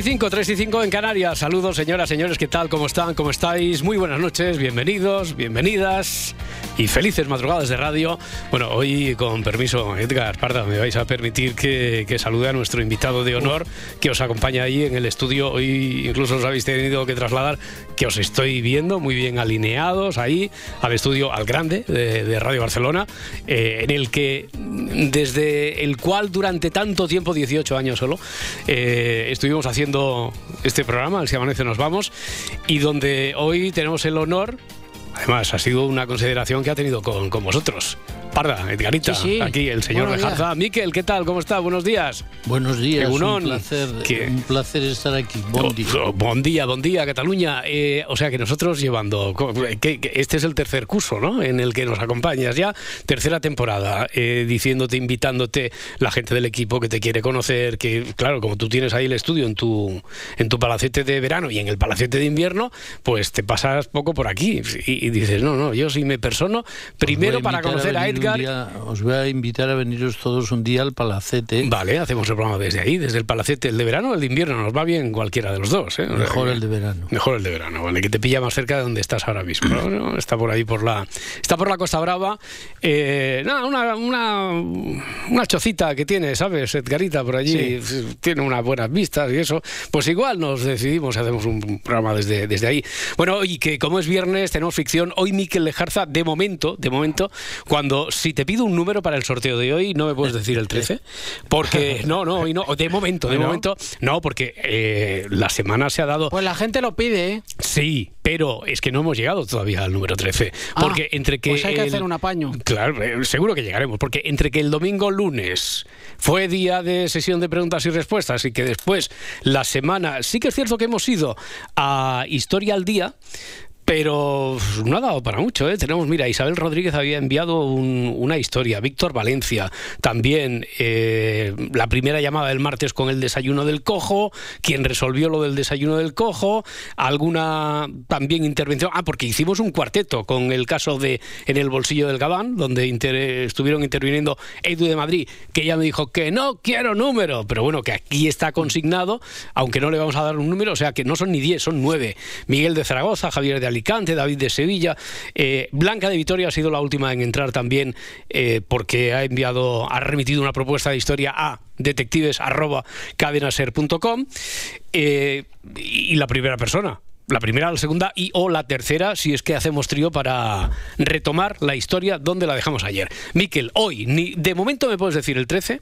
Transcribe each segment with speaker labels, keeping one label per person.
Speaker 1: Y 5, 3 y 5 en Canarias. Saludos, señoras, señores, ¿qué tal? ¿Cómo están? ¿Cómo estáis? Muy buenas noches, bienvenidos, bienvenidas y felices madrugadas de radio. Bueno, hoy, con permiso, Edgar Parda, me vais a permitir que, salude a nuestro invitado de honor que os acompaña ahí en el estudio. Hoy incluso os habéis tenido que trasladar, que os estoy viendo muy bien alineados ahí al estudio, al grande de, Radio Barcelona, eh, en el que, desde el cual durante tanto tiempo, 18 años solo, eh, estuvimos haciendo este programa, al Si Amanece Nos Vamos, y donde hoy tenemos el honor, además ha sido una consideración que ha tenido con, con vosotros, Parda, Edgarita, aquí el señor de Jarza. Miquel, ¿qué tal? ¿Cómo está? Buenos días.
Speaker 2: Buenos días, un placer, un placer estar aquí. Buen oh, día.
Speaker 1: Oh, buen día, buen día, Cataluña. Eh, o sea que nosotros llevando, que, este es el tercer curso, ¿no? En el que nos acompañas ya, tercera temporada, eh, diciéndote, invitándote la gente del equipo que te quiere conocer, que claro, como tú tienes ahí el estudio en tu, en tu palacete de verano y en el palacete de invierno, pues te pasas poco por aquí y, dices, no, no, yo sí me persono primero para conocer a, Edgar
Speaker 2: os voy a invitar a veniros todos un día al Palacete.
Speaker 1: Vale, hacemos el programa desde ahí, desde el Palacete. ¿El de verano o el de invierno? Nos va bien cualquiera de los dos. ¿eh?
Speaker 2: Mejor el de verano.
Speaker 1: Mejor el de verano, vale, que te pilla más cerca de donde estás ahora mismo. Está por ahí, por la, está por la Costa Brava. Eh, nada, una, una, una, chocita que tiene, ¿sabes? Edgarita por allí. Tiene unas buenas vistas y eso. Pues igual nos decidimos y hacemos un programa desde, desde ahí. Bueno, y que como es viernes, tenemos ficción. Hoy Miquel Lejarza, de momento, de momento, cuando si te pido un número para el sorteo de hoy, no me puedes decir el 13, porque no, no, hoy no, de momento, de momento, no, porque eh, la semana se ha dado.
Speaker 3: Pues la gente lo pide, ¿eh?
Speaker 1: Sí, pero es que no hemos llegado todavía al número 13, ah, porque entre que
Speaker 3: pues hay que hacer un apaño.
Speaker 1: Claro, eh, seguro que llegaremos, porque entre que el domingo lunes fue día de sesión de preguntas y respuestas y que después la semana sí que es cierto que hemos ido a Historia al día pero no ha dado para mucho. ¿eh? Tenemos, mira, Isabel Rodríguez había enviado una historia, Víctor Valencia también, eh, la primera llamada del martes con el desayuno del cojo, quien resolvió lo del desayuno del cojo, alguna también intervención, ah, porque hicimos un cuarteto con el caso de En el bolsillo del Gabán, donde estuvieron interviniendo Edu de Madrid, que ella me dijo que no quiero número, pero bueno, que aquí está consignado, aunque no le vamos a dar un número, o sea que no son ni 10, son 9. Miguel de Zaragoza, Javier de David de Sevilla. Eh, Blanca de Vitoria ha sido la última en entrar también eh, porque ha enviado, ha remitido una propuesta de historia a detectives.cadenaser.com eh, y la primera persona la primera, la segunda y o la tercera, si es que hacemos trío para retomar la historia donde la dejamos ayer. Miquel, hoy, ni de momento me puedes decir el 13,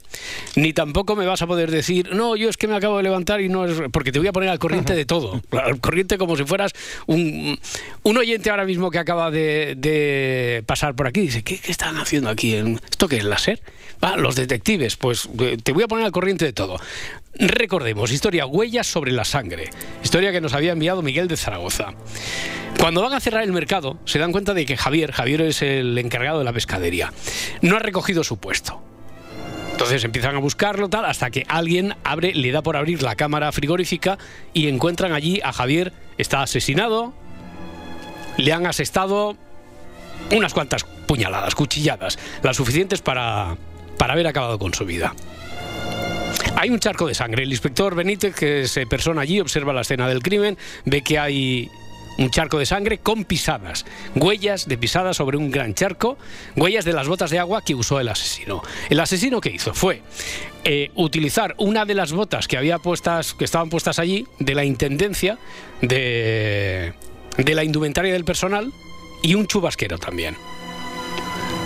Speaker 1: ni tampoco me vas a poder decir, no, yo es que me acabo de levantar y no es. porque te voy a poner al corriente de todo. Al corriente como si fueras un, un oyente ahora mismo que acaba de, pasar por aquí. Dice, ¿qué, están haciendo aquí? ¿Esto qué es láser? Ah, los detectives, pues eh, te voy a poner al corriente de todo. Recordemos, historia Huellas sobre la sangre, historia que nos había enviado Miguel de Zaragoza. Cuando van a cerrar el mercado, se dan cuenta de que Javier, Javier es el encargado de la pescadería, no ha recogido su puesto. Entonces empiezan a buscarlo tal hasta que alguien abre, le da por abrir la cámara frigorífica y encuentran allí a Javier, está asesinado, le han asestado unas cuantas puñaladas, cuchilladas, las suficientes para, para haber acabado con su vida. Hay un charco de sangre. El inspector Benítez, que se persona allí, observa la escena del crimen, ve que hay un charco de sangre con pisadas, huellas de pisadas sobre un gran charco, huellas de las botas de agua que usó el asesino. El asesino que hizo fue eh, utilizar una de las botas que había puestas, que estaban puestas allí, de la intendencia, de, de la indumentaria del personal y un chubasquero también.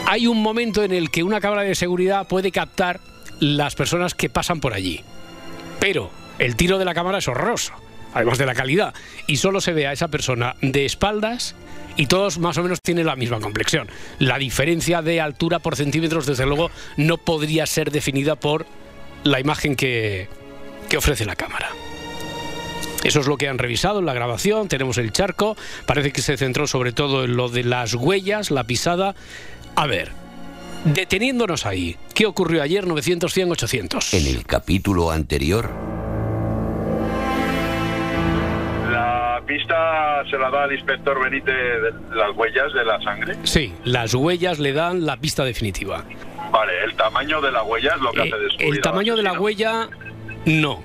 Speaker 1: Hay un momento en el que una cámara de seguridad puede captar las personas que pasan por allí. Pero el tiro de la cámara es horroroso, además de la calidad, y solo se ve a esa persona de espaldas y todos más o menos tienen la misma complexión. La diferencia de altura por centímetros, desde luego, no podría ser definida por la imagen que, que ofrece la cámara. Eso es lo que han revisado en la grabación. Tenemos el charco. Parece que se centró sobre todo en lo de las huellas, la pisada. A ver, deteniéndonos ahí, ¿qué ocurrió ayer 900, 100, 800?
Speaker 4: En el capítulo anterior.
Speaker 5: La pista se la da al inspector Benítez de las huellas de la sangre.
Speaker 1: Sí, las huellas le dan la pista definitiva.
Speaker 5: Vale, el tamaño de la huella es lo que
Speaker 1: Eh,
Speaker 5: hace descubrir
Speaker 1: el tamaño de la huella, no.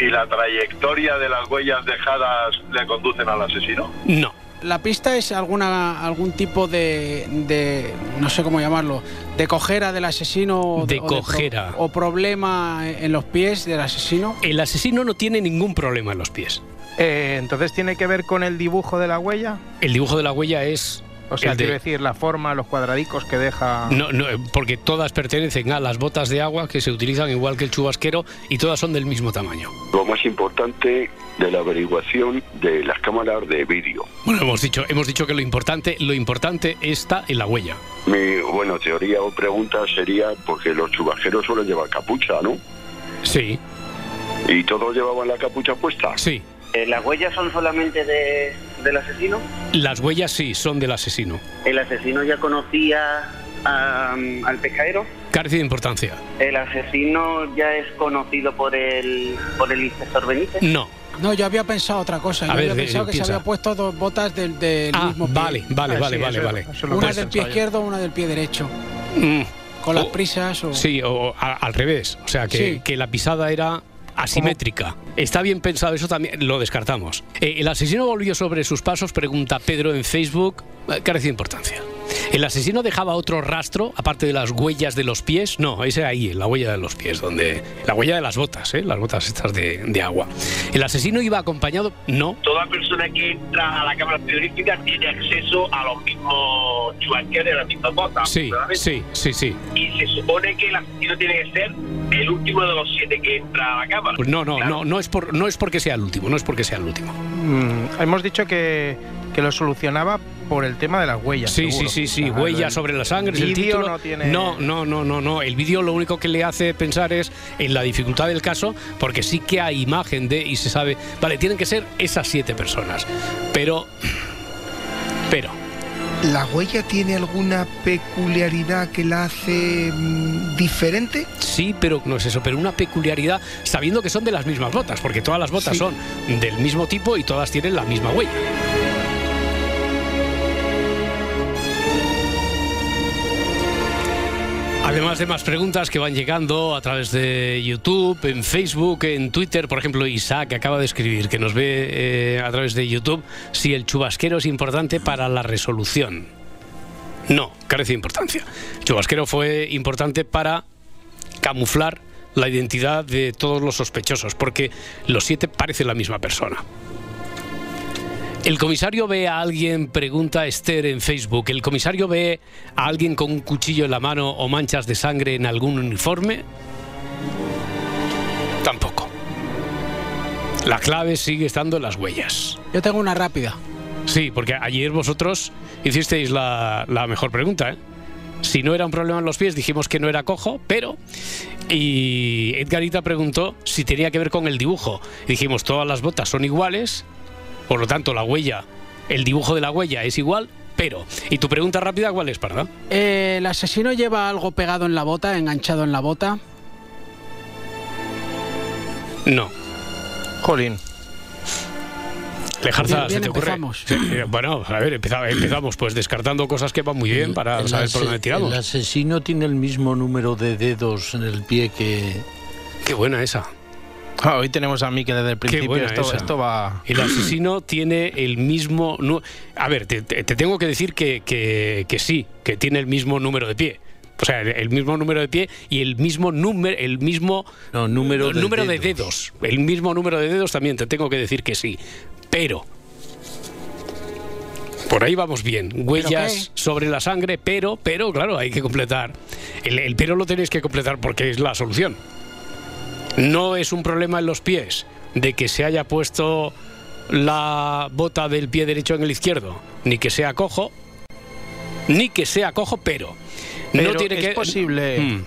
Speaker 5: ¿Y la trayectoria de las huellas dejadas le conducen al asesino?
Speaker 1: No.
Speaker 3: La pista es alguna algún tipo de, de no sé cómo llamarlo, de cojera del asesino
Speaker 1: De
Speaker 3: o pro-
Speaker 1: cojera.
Speaker 3: o problema en los pies del asesino.
Speaker 1: El asesino no tiene ningún problema en los pies.
Speaker 6: Eh, entonces tiene que ver con el dibujo de la huella.
Speaker 1: El dibujo de la huella es.
Speaker 6: O sea,
Speaker 1: de-
Speaker 6: quiero decir, la forma, los cuadradicos que deja.
Speaker 1: No, no, eh, porque todas pertenecen a las botas de agua que se utilizan igual que el chubasquero y todas son del mismo tamaño.
Speaker 7: Lo más importante de la averiguación de las cámaras de vídeo.
Speaker 1: Bueno, hemos dicho, hemos dicho que lo importante, lo importante está en la huella.
Speaker 7: Mi, bueno, teoría o pregunta sería porque los chubasqueros suelen llevar capucha, ¿no?
Speaker 1: Sí,
Speaker 7: ¿Y todos llevaban la capucha puesta?
Speaker 1: sí.
Speaker 8: Eh, ¿Las huellas son solamente de, del asesino?
Speaker 1: Las huellas sí son del asesino.
Speaker 8: ¿El asesino ya conocía a- al pescadero?
Speaker 1: Carece de importancia.
Speaker 8: ¿El asesino ya es conocido por el, por el inspector Benítez?
Speaker 1: No.
Speaker 3: No, yo había pensado otra cosa. Yo
Speaker 1: ver,
Speaker 3: había pensado que se había puesto dos botas del, del
Speaker 1: Ah,
Speaker 3: mismo pie.
Speaker 1: vale, vale,
Speaker 6: Ah,
Speaker 1: vale,
Speaker 6: sí,
Speaker 1: vale,
Speaker 6: eso-
Speaker 1: vale.
Speaker 6: eso
Speaker 3: Una del pie izquierdo, una del pie derecho.
Speaker 1: Mm.
Speaker 3: Con las
Speaker 1: O-
Speaker 3: prisas o...
Speaker 1: Sí, o a- al revés. O sea, que,
Speaker 3: Sí.
Speaker 1: que la pisada era asimétrica. Está bien pensado, eso también lo descartamos. Eh, el asesino volvió sobre sus pasos, pregunta Pedro en Facebook, eh, carece de importancia. ¿El asesino dejaba otro rastro, aparte de las huellas de los pies? No, ese ahí, la huella de los pies, donde la huella de las botas, ¿eh? las botas estas de, de agua. ¿El asesino iba acompañado? No.
Speaker 9: Toda persona que entra a la cámara frigorífica tiene acceso a los mismos chubasqueros y las mismas botas.
Speaker 1: Sí, sí, sí, sí.
Speaker 9: Y se supone que el asesino tiene que ser el último de los siete que entra a la cámara.
Speaker 1: Pues no, no,
Speaker 9: Claro.
Speaker 1: no, no es, por, no es porque sea el último, no es porque sea el último.
Speaker 6: Mm, hemos dicho que, que lo solucionaba por el tema de las huellas.
Speaker 1: Sí,
Speaker 6: seguro.
Speaker 1: sí, sí, sí, huellas
Speaker 6: el
Speaker 1: sobre la sangre, es el
Speaker 6: vídeo
Speaker 1: título.
Speaker 6: no tiene-
Speaker 1: no, no, no, no, no. El vídeo lo único que le hace pensar es en la dificultad del caso, porque sí que hay imagen de y se sabe, vale, tienen que ser esas siete personas. Pero, pero,
Speaker 10: ¿La huella tiene alguna peculiaridad que la hace mm, diferente?
Speaker 1: sí, pero no es eso, pero una peculiaridad, sabiendo que son de las mismas botas, porque todas las botas
Speaker 10: Sí.
Speaker 1: son del mismo tipo y todas tienen la misma huella. Además de más preguntas que van llegando a través de YouTube, en Facebook, en Twitter, por ejemplo, Isaac acaba de escribir que nos ve eh, a través de YouTube si el chubasquero es importante para la resolución. No, carece de importancia. El chubasquero fue importante para camuflar la identidad de todos los sospechosos, porque los siete parecen la misma persona. El comisario ve a alguien, pregunta Esther en Facebook, ¿el comisario ve a alguien con un cuchillo en la mano o manchas de sangre en algún uniforme? Tampoco. La clave sigue estando en las huellas.
Speaker 3: Yo tengo una rápida.
Speaker 1: Sí, porque ayer vosotros hicisteis la, la mejor pregunta, ¿eh? Si no era un problema en los pies, dijimos que no era cojo, pero... Y Edgarita preguntó si tenía que ver con el dibujo. Dijimos, todas las botas son iguales, por lo tanto la huella, el dibujo de la huella es igual, pero... ¿Y tu pregunta rápida cuál es, Parda?
Speaker 3: Eh, ¿El asesino lleva algo pegado en la bota, enganchado en la bota?
Speaker 1: No.
Speaker 6: Jolín.
Speaker 1: Lejarza,
Speaker 3: Bien, bien,
Speaker 1: ¿se te ocurre?
Speaker 3: empezamos.
Speaker 1: Sí, bueno, a ver, empeza- empezamos pues descartando cosas que van muy bien para
Speaker 2: El
Speaker 1: saber por dónde tiramos.
Speaker 2: El asesino tiene el mismo número de dedos en el pie que.
Speaker 1: Qué buena esa.
Speaker 6: Ah, hoy tenemos a Miki desde el principio. Esto, va.
Speaker 1: El asesino tiene el mismo... A ver, te, te- te tengo que decir que, que- que sí, que tiene el mismo número de pie. O sea, el, mismo número de pie y el mismo número, el mismo
Speaker 2: No, número
Speaker 1: el
Speaker 2: de
Speaker 1: número de
Speaker 2: dedos.
Speaker 1: dedos. El mismo número de dedos también te tengo que decir que sí. Pero por ahí vamos bien. Huellas sobre la sangre, pero, pero, claro, hay que completar. El, el pero lo tenéis que completar porque es la solución. No es un problema en los pies de que se haya puesto la bota del pie derecho en el izquierdo, ni que sea cojo, ni que sea cojo, pero, no tiene
Speaker 6: es
Speaker 1: que
Speaker 6: posible
Speaker 1: Mm.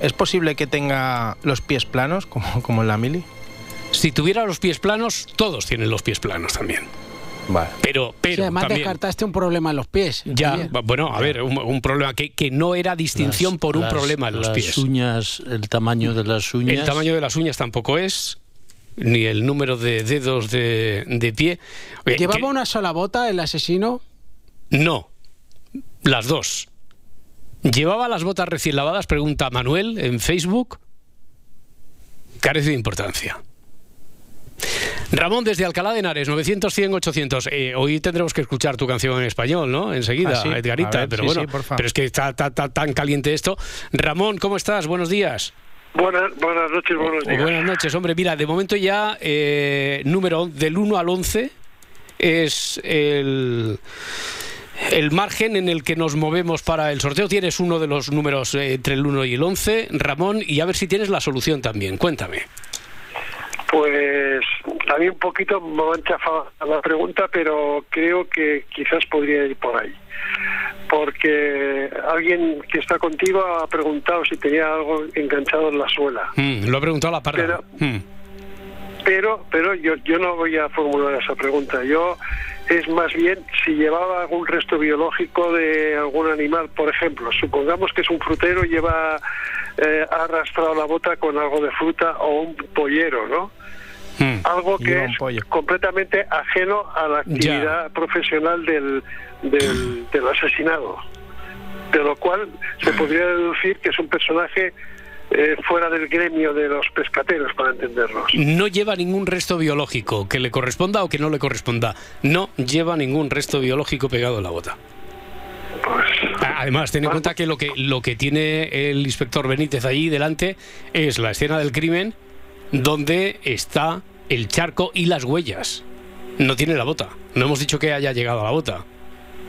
Speaker 6: es posible que tenga los pies planos como, como en la mili.
Speaker 1: Si tuviera los pies planos, todos tienen los pies planos también.
Speaker 6: Vale.
Speaker 1: Pero, pero
Speaker 3: Sí, además
Speaker 1: también,
Speaker 3: descartaste un problema en los pies.
Speaker 1: ya, bueno, a ver, un, un problema que, que no era distinción
Speaker 2: Las-
Speaker 1: por un
Speaker 2: las-
Speaker 1: problema en los
Speaker 2: las
Speaker 1: pies.
Speaker 2: uñas, el tamaño de las uñas.
Speaker 1: El tamaño de las uñas tampoco es, ni el número de dedos de, de pie. Oye,
Speaker 3: ¿Llevaba
Speaker 1: que-
Speaker 3: una sola bota el asesino?
Speaker 1: No, las dos. ¿Llevaba las botas recién lavadas? Pregunta Manuel en Facebook. Carece de importancia. Ramón desde Alcalá de Henares, 900, 100, 800. Eh, hoy tendremos que escuchar tu canción en español, ¿no? Enseguida,
Speaker 6: Ah, sí.
Speaker 1: Edgarita.
Speaker 6: A ver,
Speaker 1: pero
Speaker 6: sí,
Speaker 1: bueno,
Speaker 6: sí,
Speaker 1: pero es que está, está- está tan caliente esto. Ramón, ¿cómo estás? Buenos días.
Speaker 9: Buenas, buenas noches, buenos
Speaker 1: O
Speaker 9: días.
Speaker 1: buenas noches, hombre. Mira, de momento ya eh, número del 1 al 11 es el, el margen en el que nos movemos para el sorteo. Tienes uno de los números eh, entre el 1 y el 11, Ramón, y a ver si tienes la solución también. Cuéntame.
Speaker 9: Pues a mí un poquito me ha enchafado la pregunta, pero creo que quizás podría ir por ahí. Porque alguien que está contigo ha preguntado si tenía algo enganchado en la suela.
Speaker 1: Mm, lo ha preguntado la.
Speaker 9: Pero-
Speaker 1: Mm.
Speaker 9: Pero, pero yo, yo no voy a formular esa pregunta. Yo es más bien si llevaba algún resto biológico de algún animal. Por ejemplo, supongamos que es un frutero y lleva eh, ha arrastrado la bota con algo de fruta o un pollero, ¿no?
Speaker 1: Mm.
Speaker 9: Algo que es
Speaker 6: pollo.
Speaker 9: completamente ajeno a la actividad profesional del, del, del asesinado. De lo cual se podría deducir que es un personaje eh, fuera del gremio de los pescateros, para entendernos.
Speaker 1: No lleva ningún resto biológico que le corresponda o que no le corresponda. No lleva ningún resto biológico pegado a la bota.
Speaker 9: Pues,
Speaker 1: Además, ten en cuenta que lo que lo que tiene el inspector Benítez allí delante es la escena del crimen donde está el charco y las huellas. No tiene la bota. No hemos dicho que haya llegado a la bota.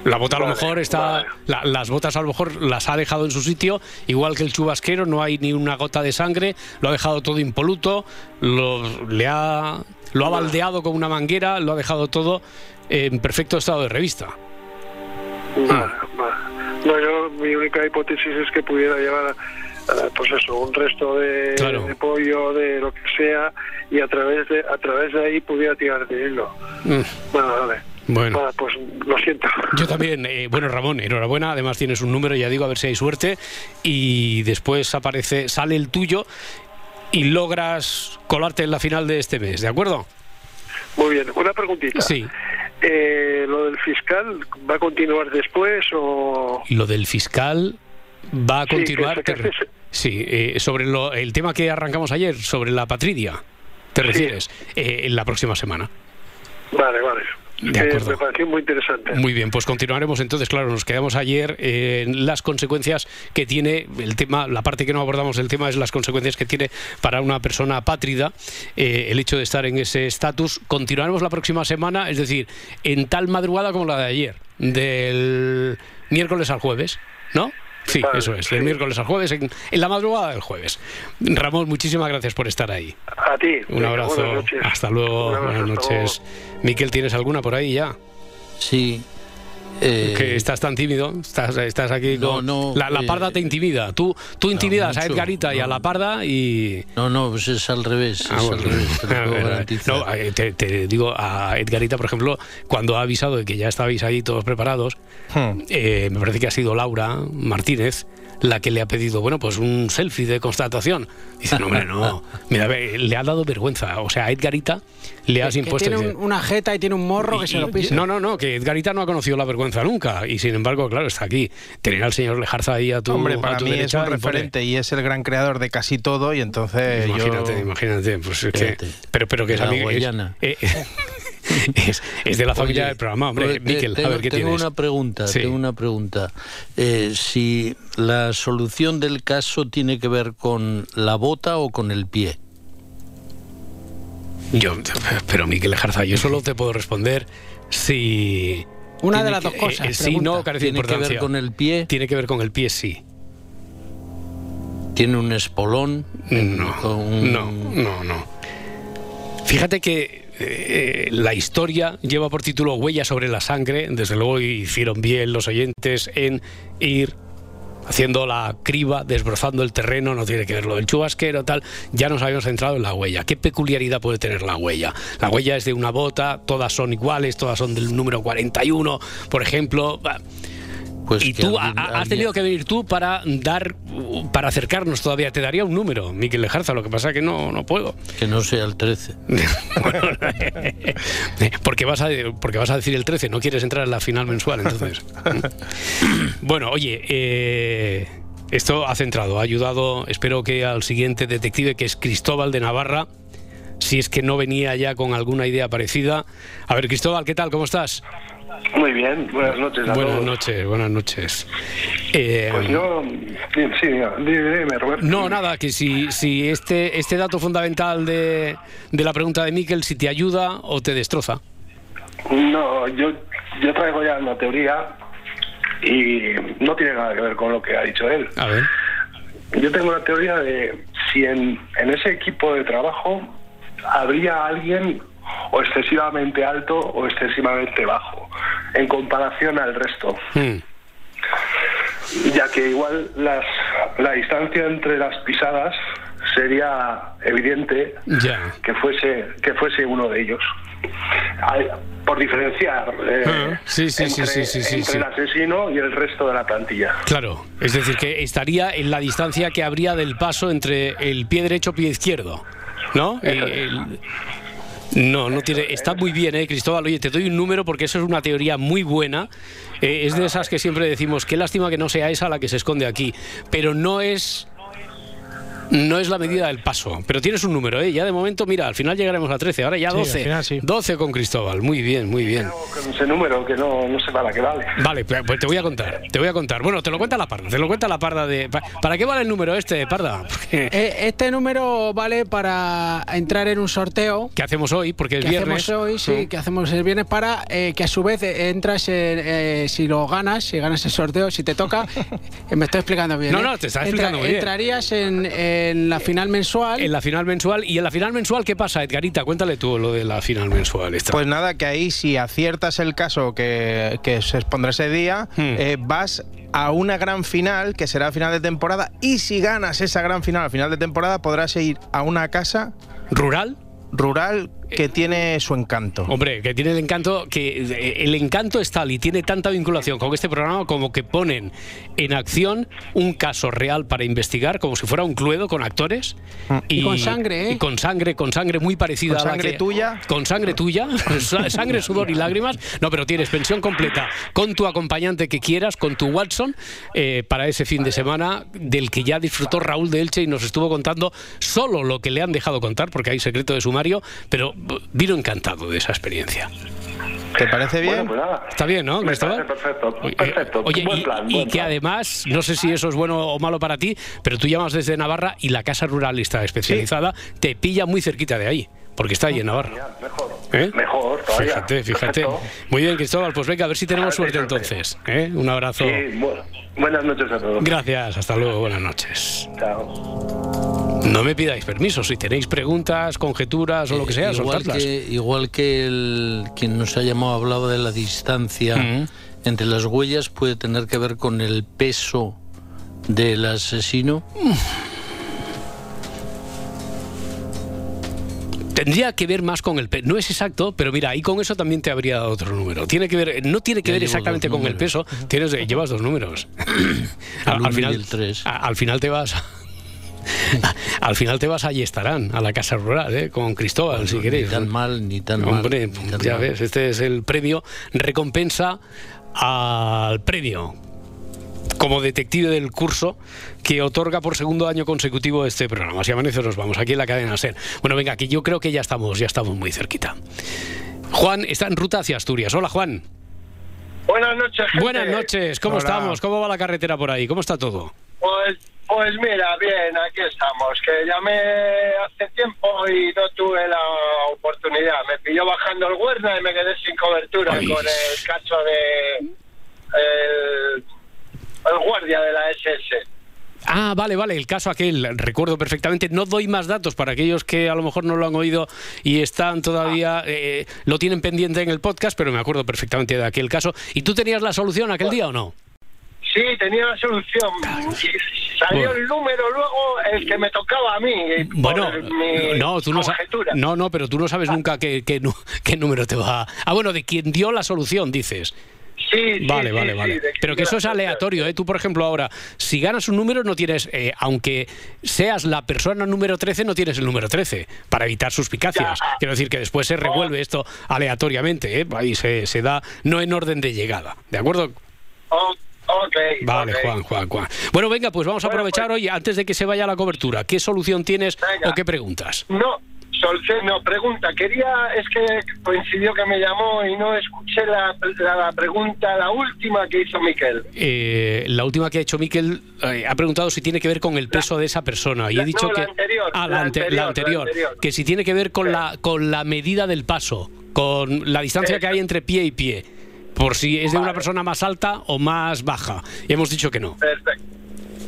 Speaker 1: La bota a lo
Speaker 9: Vale,
Speaker 1: mejor está.
Speaker 9: vale.
Speaker 1: la- las botas a lo mejor las ha dejado en su sitio, igual que el chubasquero, no hay ni una gota de sangre, lo ha dejado todo impoluto, lo, le ha, lo ha baldeado con una manguera, lo ha dejado todo en perfecto estado de revista.
Speaker 9: Vale. No, yo mi única hipótesis es que pudiera llevar, pues eso, un resto de,
Speaker 1: Claro.
Speaker 9: de pollo, de lo que sea, y a través de a través de ahí pudiera tirar de hilo.
Speaker 1: Mm,
Speaker 9: Bueno, vale.
Speaker 1: Bueno.
Speaker 9: Pues lo siento.
Speaker 1: Yo también. eh, bueno, Ramón, enhorabuena. Además tienes un número, ya digo, a ver si hay suerte. Y después aparece, sale el tuyo y logras colarte en la final de este mes, ¿de acuerdo?
Speaker 9: Muy bien, una preguntita.
Speaker 1: Sí.
Speaker 9: Eh, ¿Lo del fiscal va a continuar después o...?
Speaker 1: Lo del fiscal va a
Speaker 9: Sí, que
Speaker 1: continuar. Sí, eh, sobre lo- el tema que arrancamos ayer, sobre la patridia, ¿te refieres? Eh, en la próxima semana.
Speaker 9: Vale, vale.
Speaker 1: De
Speaker 9: Eh,
Speaker 1: acuerdo.
Speaker 9: me pareció muy interesante.
Speaker 1: Muy bien, pues continuaremos entonces, claro, nos quedamos ayer en las consecuencias que tiene el tema, la parte que no abordamos del tema es las consecuencias que tiene para una persona apátrida eh, el hecho de estar en ese estatus. Continuaremos la próxima semana, es decir, en tal madrugada como la de ayer, del miércoles al jueves, ¿no? Sí, eso es, del
Speaker 9: sí.
Speaker 1: miércoles al jueves, en, en la madrugada del jueves. Ramón, muchísimas gracias por estar ahí.
Speaker 9: A ti.
Speaker 1: Un abrazo, hasta luego, buenas noches. Miquel, ¿tienes alguna por ahí ya?
Speaker 2: Sí. Eh,
Speaker 1: que estás tan tímido, estás, estás aquí
Speaker 2: No,
Speaker 1: con...
Speaker 2: no,
Speaker 1: la, la
Speaker 2: eh,
Speaker 1: parda te intimida, tú, tú intimidas a
Speaker 2: mucho,
Speaker 1: Edgarita y a
Speaker 2: no.
Speaker 1: la parda y...
Speaker 2: No, no, pues es al revés.
Speaker 1: Ah,
Speaker 2: es
Speaker 1: bueno.
Speaker 2: al revés, te lo
Speaker 1: A
Speaker 2: puedo
Speaker 1: ver,
Speaker 2: garantizar.
Speaker 1: no, eh, te, te digo, a Edgarita, por ejemplo, cuando ha avisado de que ya estabais ahí todos preparados,
Speaker 6: Hmm.
Speaker 1: eh, me parece que ha sido Laura Martínez la que le ha pedido, bueno, pues un selfie de constatación. Dice, no, hombre, no. Mira, ve, le ha dado vergüenza. O sea, a Edgarita le has
Speaker 3: Que
Speaker 1: impuesto...
Speaker 3: tiene
Speaker 1: dice,
Speaker 3: un- una jeta y tiene un morro que
Speaker 1: y-
Speaker 3: se lo pisa.
Speaker 1: No, no, no, que Edgarita no ha conocido la vergüenza nunca. Y sin embargo, claro, está aquí. Tener al señor Lejarza ahí a tu,
Speaker 6: Hombre,
Speaker 1: a
Speaker 6: para
Speaker 1: tu
Speaker 6: mí es
Speaker 1: derecha
Speaker 6: un
Speaker 1: impone.
Speaker 6: referente y es el gran creador de casi todo y entonces
Speaker 1: Imagínate,
Speaker 6: yo...
Speaker 1: imagínate. Pues es que, pero, pero que es
Speaker 2: La
Speaker 1: amigo. es- eh, es, es de la familia
Speaker 2: Oye,
Speaker 1: del programa, hombre.
Speaker 2: pues,
Speaker 1: Miquel,
Speaker 2: tengo,
Speaker 1: a ver qué
Speaker 2: tengo
Speaker 1: tienes.
Speaker 2: una pregunta,
Speaker 1: Sí.
Speaker 2: tengo una pregunta. Eh, si la solución del caso tiene que ver con la bota o con el pie.
Speaker 1: Yo, pero Miquel Lejarza, yo solo te puedo responder si.
Speaker 3: Una de las
Speaker 1: que-
Speaker 3: dos cosas,
Speaker 1: eh, sí,
Speaker 3: pregunta.
Speaker 1: no, carece de
Speaker 2: ¿Tiene que ver con el pie?
Speaker 1: Tiene que ver con el pie, sí.
Speaker 2: ¿Tiene un espolón?
Speaker 1: No,
Speaker 2: un-
Speaker 1: no, no, no. Fíjate que eh, la historia lleva por título Huella sobre la sangre. Desde luego hicieron bien los oyentes en ir haciendo la criba, desbrozando el terreno, no tiene que ver lo del chubasquero, tal, ya nos habíamos centrado en la huella. ¿Qué peculiaridad puede tener la huella? La huella es de una bota, todas son iguales, todas son del número 41, por ejemplo.
Speaker 2: Pues
Speaker 1: y tú
Speaker 2: alguien-
Speaker 1: has
Speaker 2: alguien-
Speaker 1: tenido que venir tú para dar, para acercarnos todavía. Te daría un número, Miquel Lejarza, lo que pasa es que no, no puedo.
Speaker 2: Que no sea el 13.
Speaker 1: porque, vas a, porque vas a decir el 13, no quieres entrar en la final mensual, entonces. bueno, oye, eh, esto ha centrado, ha ayudado, espero que al siguiente detective, que es Cristóbal de Navarra, si es que no venía ya con alguna idea parecida. A ver, Cristóbal, ¿qué tal? ¿Cómo estás?
Speaker 11: Muy bien, buenas noches a
Speaker 1: Buenas
Speaker 11: todos.
Speaker 1: noches, buenas noches. Eh,
Speaker 11: Pues yo, sí, dime, Roberto.
Speaker 1: No, nada, que si, si este, este dato fundamental de, de la pregunta de Miquel, si te ayuda o te destroza.
Speaker 11: No, yo, yo traigo ya una teoría y no tiene nada que ver con lo que ha dicho él.
Speaker 1: A ver.
Speaker 11: Yo tengo la teoría de si en, en ese equipo de trabajo habría alguien o excesivamente alto o excesivamente bajo en comparación al resto.
Speaker 1: Hmm.
Speaker 11: ya que igual las, la distancia entre las pisadas sería evidente que fuese que fuese uno de ellos por diferenciar eh,
Speaker 1: Ah, sí, sí, sí,
Speaker 11: entre,
Speaker 1: sí,
Speaker 11: el asesino y el resto de la plantilla
Speaker 1: Claro, es decir, que estaría en la distancia que habría del paso entre el pie derecho y pie izquierdo, ¿no? Eh, el- No, no tiene. Está muy bien, ¿eh, Cristóbal? Oye, te doy un número porque eso es una teoría muy buena. Eh, es de esas que siempre decimos, qué lástima que no sea esa la que se esconde aquí. Pero no es. No es la medida del paso, pero tienes un número, ¿eh? Ya de momento, mira, al final llegaremos a 13, ahora ya
Speaker 6: Sí, al
Speaker 1: 12.
Speaker 6: final sí.
Speaker 1: 12 con Cristóbal, muy bien, muy bien.
Speaker 11: con ese número que no, no sé para qué vale
Speaker 1: Vale, pues pues te voy a contar, te voy a contar. Bueno, te lo cuenta la parda, te lo cuenta la parda de... pa- ¿Para qué vale el número este, parda? Porque-
Speaker 3: Eh, Este número vale para entrar en un sorteo
Speaker 1: ¿Qué hacemos hoy? Porque es
Speaker 3: que
Speaker 1: viernes.
Speaker 3: hacemos hoy, sí, que hacemos el viernes para eh, que a su vez eh, entras, en, eh, si lo ganas, si ganas el sorteo, si te toca, me estoy explicando bien.
Speaker 1: No,
Speaker 3: ¿eh?
Speaker 1: no, te estás explicando bien.
Speaker 3: Entrarías en, en la final mensual.
Speaker 1: En la final mensual. ¿Y en la final mensual qué pasa, Edgarita? Cuéntale tú lo de la final mensual. Esta.
Speaker 6: Pues nada, que ahí si aciertas el caso que, que se expondrá ese día,
Speaker 1: Hmm.
Speaker 6: eh, vas a una gran final que será a final de temporada y si ganas esa gran final a final de temporada podrás ir a una casa
Speaker 1: ¿Rural?
Speaker 6: rural que tiene su encanto.
Speaker 1: Hombre, que tiene el encanto, que eh, el encanto es tal y tiene tanta vinculación con este programa como que ponen en acción un caso real para investigar, como si fuera un cluedo con actores.
Speaker 3: Y con sangre, ¿eh?
Speaker 1: y con sangre, con sangre muy parecida
Speaker 6: Con
Speaker 1: a la
Speaker 6: sangre
Speaker 1: que-
Speaker 6: tuya.
Speaker 1: Con sangre tuya, sa- sangre, sudor y lágrimas. No, pero tienes pensión completa con tu acompañante que quieras, con tu Watson, eh, para ese fin de semana del que ya disfrutó Raúl de Elche y nos estuvo contando solo lo que le han dejado contar, porque hay secreto de sumario, pero vino encantado de esa experiencia.
Speaker 6: ¿Te parece bien?
Speaker 11: bueno pues nada
Speaker 1: Está bien, ¿no,
Speaker 11: me
Speaker 1: Cristóbal?
Speaker 11: parece perfecto perfecto
Speaker 1: Oye,
Speaker 11: buen
Speaker 1: y,
Speaker 11: plan
Speaker 1: y
Speaker 11: buen
Speaker 1: que
Speaker 11: plan.
Speaker 1: además, no sé si eso es bueno o malo para ti, pero tú llamas desde Navarra y la casa rural está especializada, te pilla muy cerquita de ahí, porque está ahí en Navarra.
Speaker 11: mejor
Speaker 1: ¿Eh?
Speaker 11: mejor todavía
Speaker 1: Fíjate, fíjate.
Speaker 11: Perfecto.
Speaker 1: Muy bien, Cristóbal, pues venga, a ver si tenemos suerte entonces. ¿eh? Un abrazo.
Speaker 11: sí, buenas noches a todos
Speaker 1: Gracias, hasta luego, buenas noches.
Speaker 11: chao
Speaker 1: No me pidáis permiso, si tenéis preguntas, conjeturas o lo que sea,
Speaker 2: igual
Speaker 1: soltadlas.
Speaker 2: que, igual que el quien nos ha llamado hablaba de la distancia
Speaker 1: Mm.
Speaker 2: entre las huellas puede tener que ver con el peso del asesino.
Speaker 1: Tendría que ver más con el peso. No es exacto, pero mira, ahí con eso también te habría dado otro número. Tiene que ver, no tiene que
Speaker 2: Ya
Speaker 1: ver exactamente con el peso. Tienes, llevas dos números. Al, final, al final te vas. al final te vas a estarán a la casa rural, ¿eh? con Cristóbal, si
Speaker 2: Ni
Speaker 1: queréis.
Speaker 2: tan mal, ni tan
Speaker 1: Hombre,
Speaker 2: mal. ni tan
Speaker 1: ya
Speaker 2: mal.
Speaker 1: ves, este es el premio recompensa al premio como detective del curso que otorga por segundo año consecutivo este programa. Si amanece nos vamos aquí en la cadena SER. Bueno, venga, aquí yo creo que ya estamos, ya estamos muy cerquita. Juan está en ruta hacia Asturias. Hola, Juan.
Speaker 12: Buenas noches, gente.
Speaker 1: Buenas noches. ¿Cómo
Speaker 6: Hola.
Speaker 1: estamos? ¿Cómo va la carretera por ahí? ¿Cómo está todo?
Speaker 12: Pues, pues mira, bien, aquí estamos. Que llamé hace tiempo y no tuve la oportunidad. Me pilló bajando el Huerna y me quedé sin cobertura
Speaker 1: Ay.
Speaker 12: con el cacho de el, el guardia de la SS.
Speaker 1: Ah, vale, vale, el caso aquel, recuerdo perfectamente. No doy más datos para aquellos que a lo mejor no lo han oído y están todavía, eh, lo tienen pendiente en el podcast, pero me acuerdo perfectamente de aquel caso. ¿Y tú tenías la solución aquel día o no?
Speaker 12: Sí, tenía la solución. Salió el número luego el que me tocaba a mí.
Speaker 1: Bueno,
Speaker 12: por mi
Speaker 1: no, tú no. No, no, pero tú no sabes nunca qué, qué, número te va. Ah, bueno, de quien dio la solución, dices.
Speaker 12: Sí,
Speaker 1: Vale,
Speaker 12: sí,
Speaker 1: vale,
Speaker 12: sí,
Speaker 1: vale. Pero que eso es aleatorio, ¿eh? Tú, por ejemplo, ahora, si ganas un número, no tienes, eh, aunque seas la persona número 13, no tienes el número 13, para evitar suspicacias. Quiero decir que después se revuelve esto aleatoriamente, ¿eh? Ahí se, se da, no en orden de llegada, ¿de acuerdo?
Speaker 12: Oh, ok.
Speaker 1: Vale. Juan, Juan, Juan. Bueno, venga, pues vamos a aprovechar hoy, antes de que se vaya la cobertura, ¿qué solución tienes o qué preguntas?
Speaker 12: No, solución, no, pregunta. Quería, es que coincidió que me llamó y no escuché la, la, la pregunta, la última que hizo Miquel.
Speaker 1: Eh, la última que ha hecho Miquel eh, ha preguntado si tiene que ver con el peso de esa persona y he dicho
Speaker 12: no, la
Speaker 1: que
Speaker 12: anterior,
Speaker 1: Ah,
Speaker 12: la
Speaker 1: ante-
Speaker 12: anterior, la
Speaker 1: anterior,
Speaker 12: anterior.
Speaker 1: que si tiene que ver con la con la medida del paso, con la distancia que hay entre pie y pie, por si es de una persona más alta o más baja. Y hemos dicho que no.
Speaker 12: Perfecto.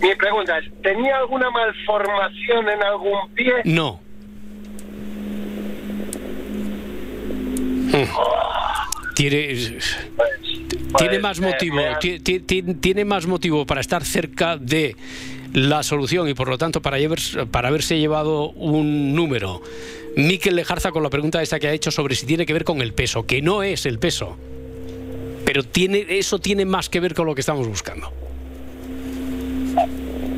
Speaker 12: Mi pregunta es, ¿tenía alguna malformación en algún pie?
Speaker 1: No. Mm. Tiene tiene más
Speaker 12: me-
Speaker 1: motivo, ti- tiene más motivo para estar cerca de la solución y por lo tanto para, llevar- para haberse llevado un número. Miquel Lejarza con la pregunta esta que ha hecho sobre si tiene que ver con el peso, que no es el peso. Pero tiene, eso tiene más que ver con lo que estamos buscando.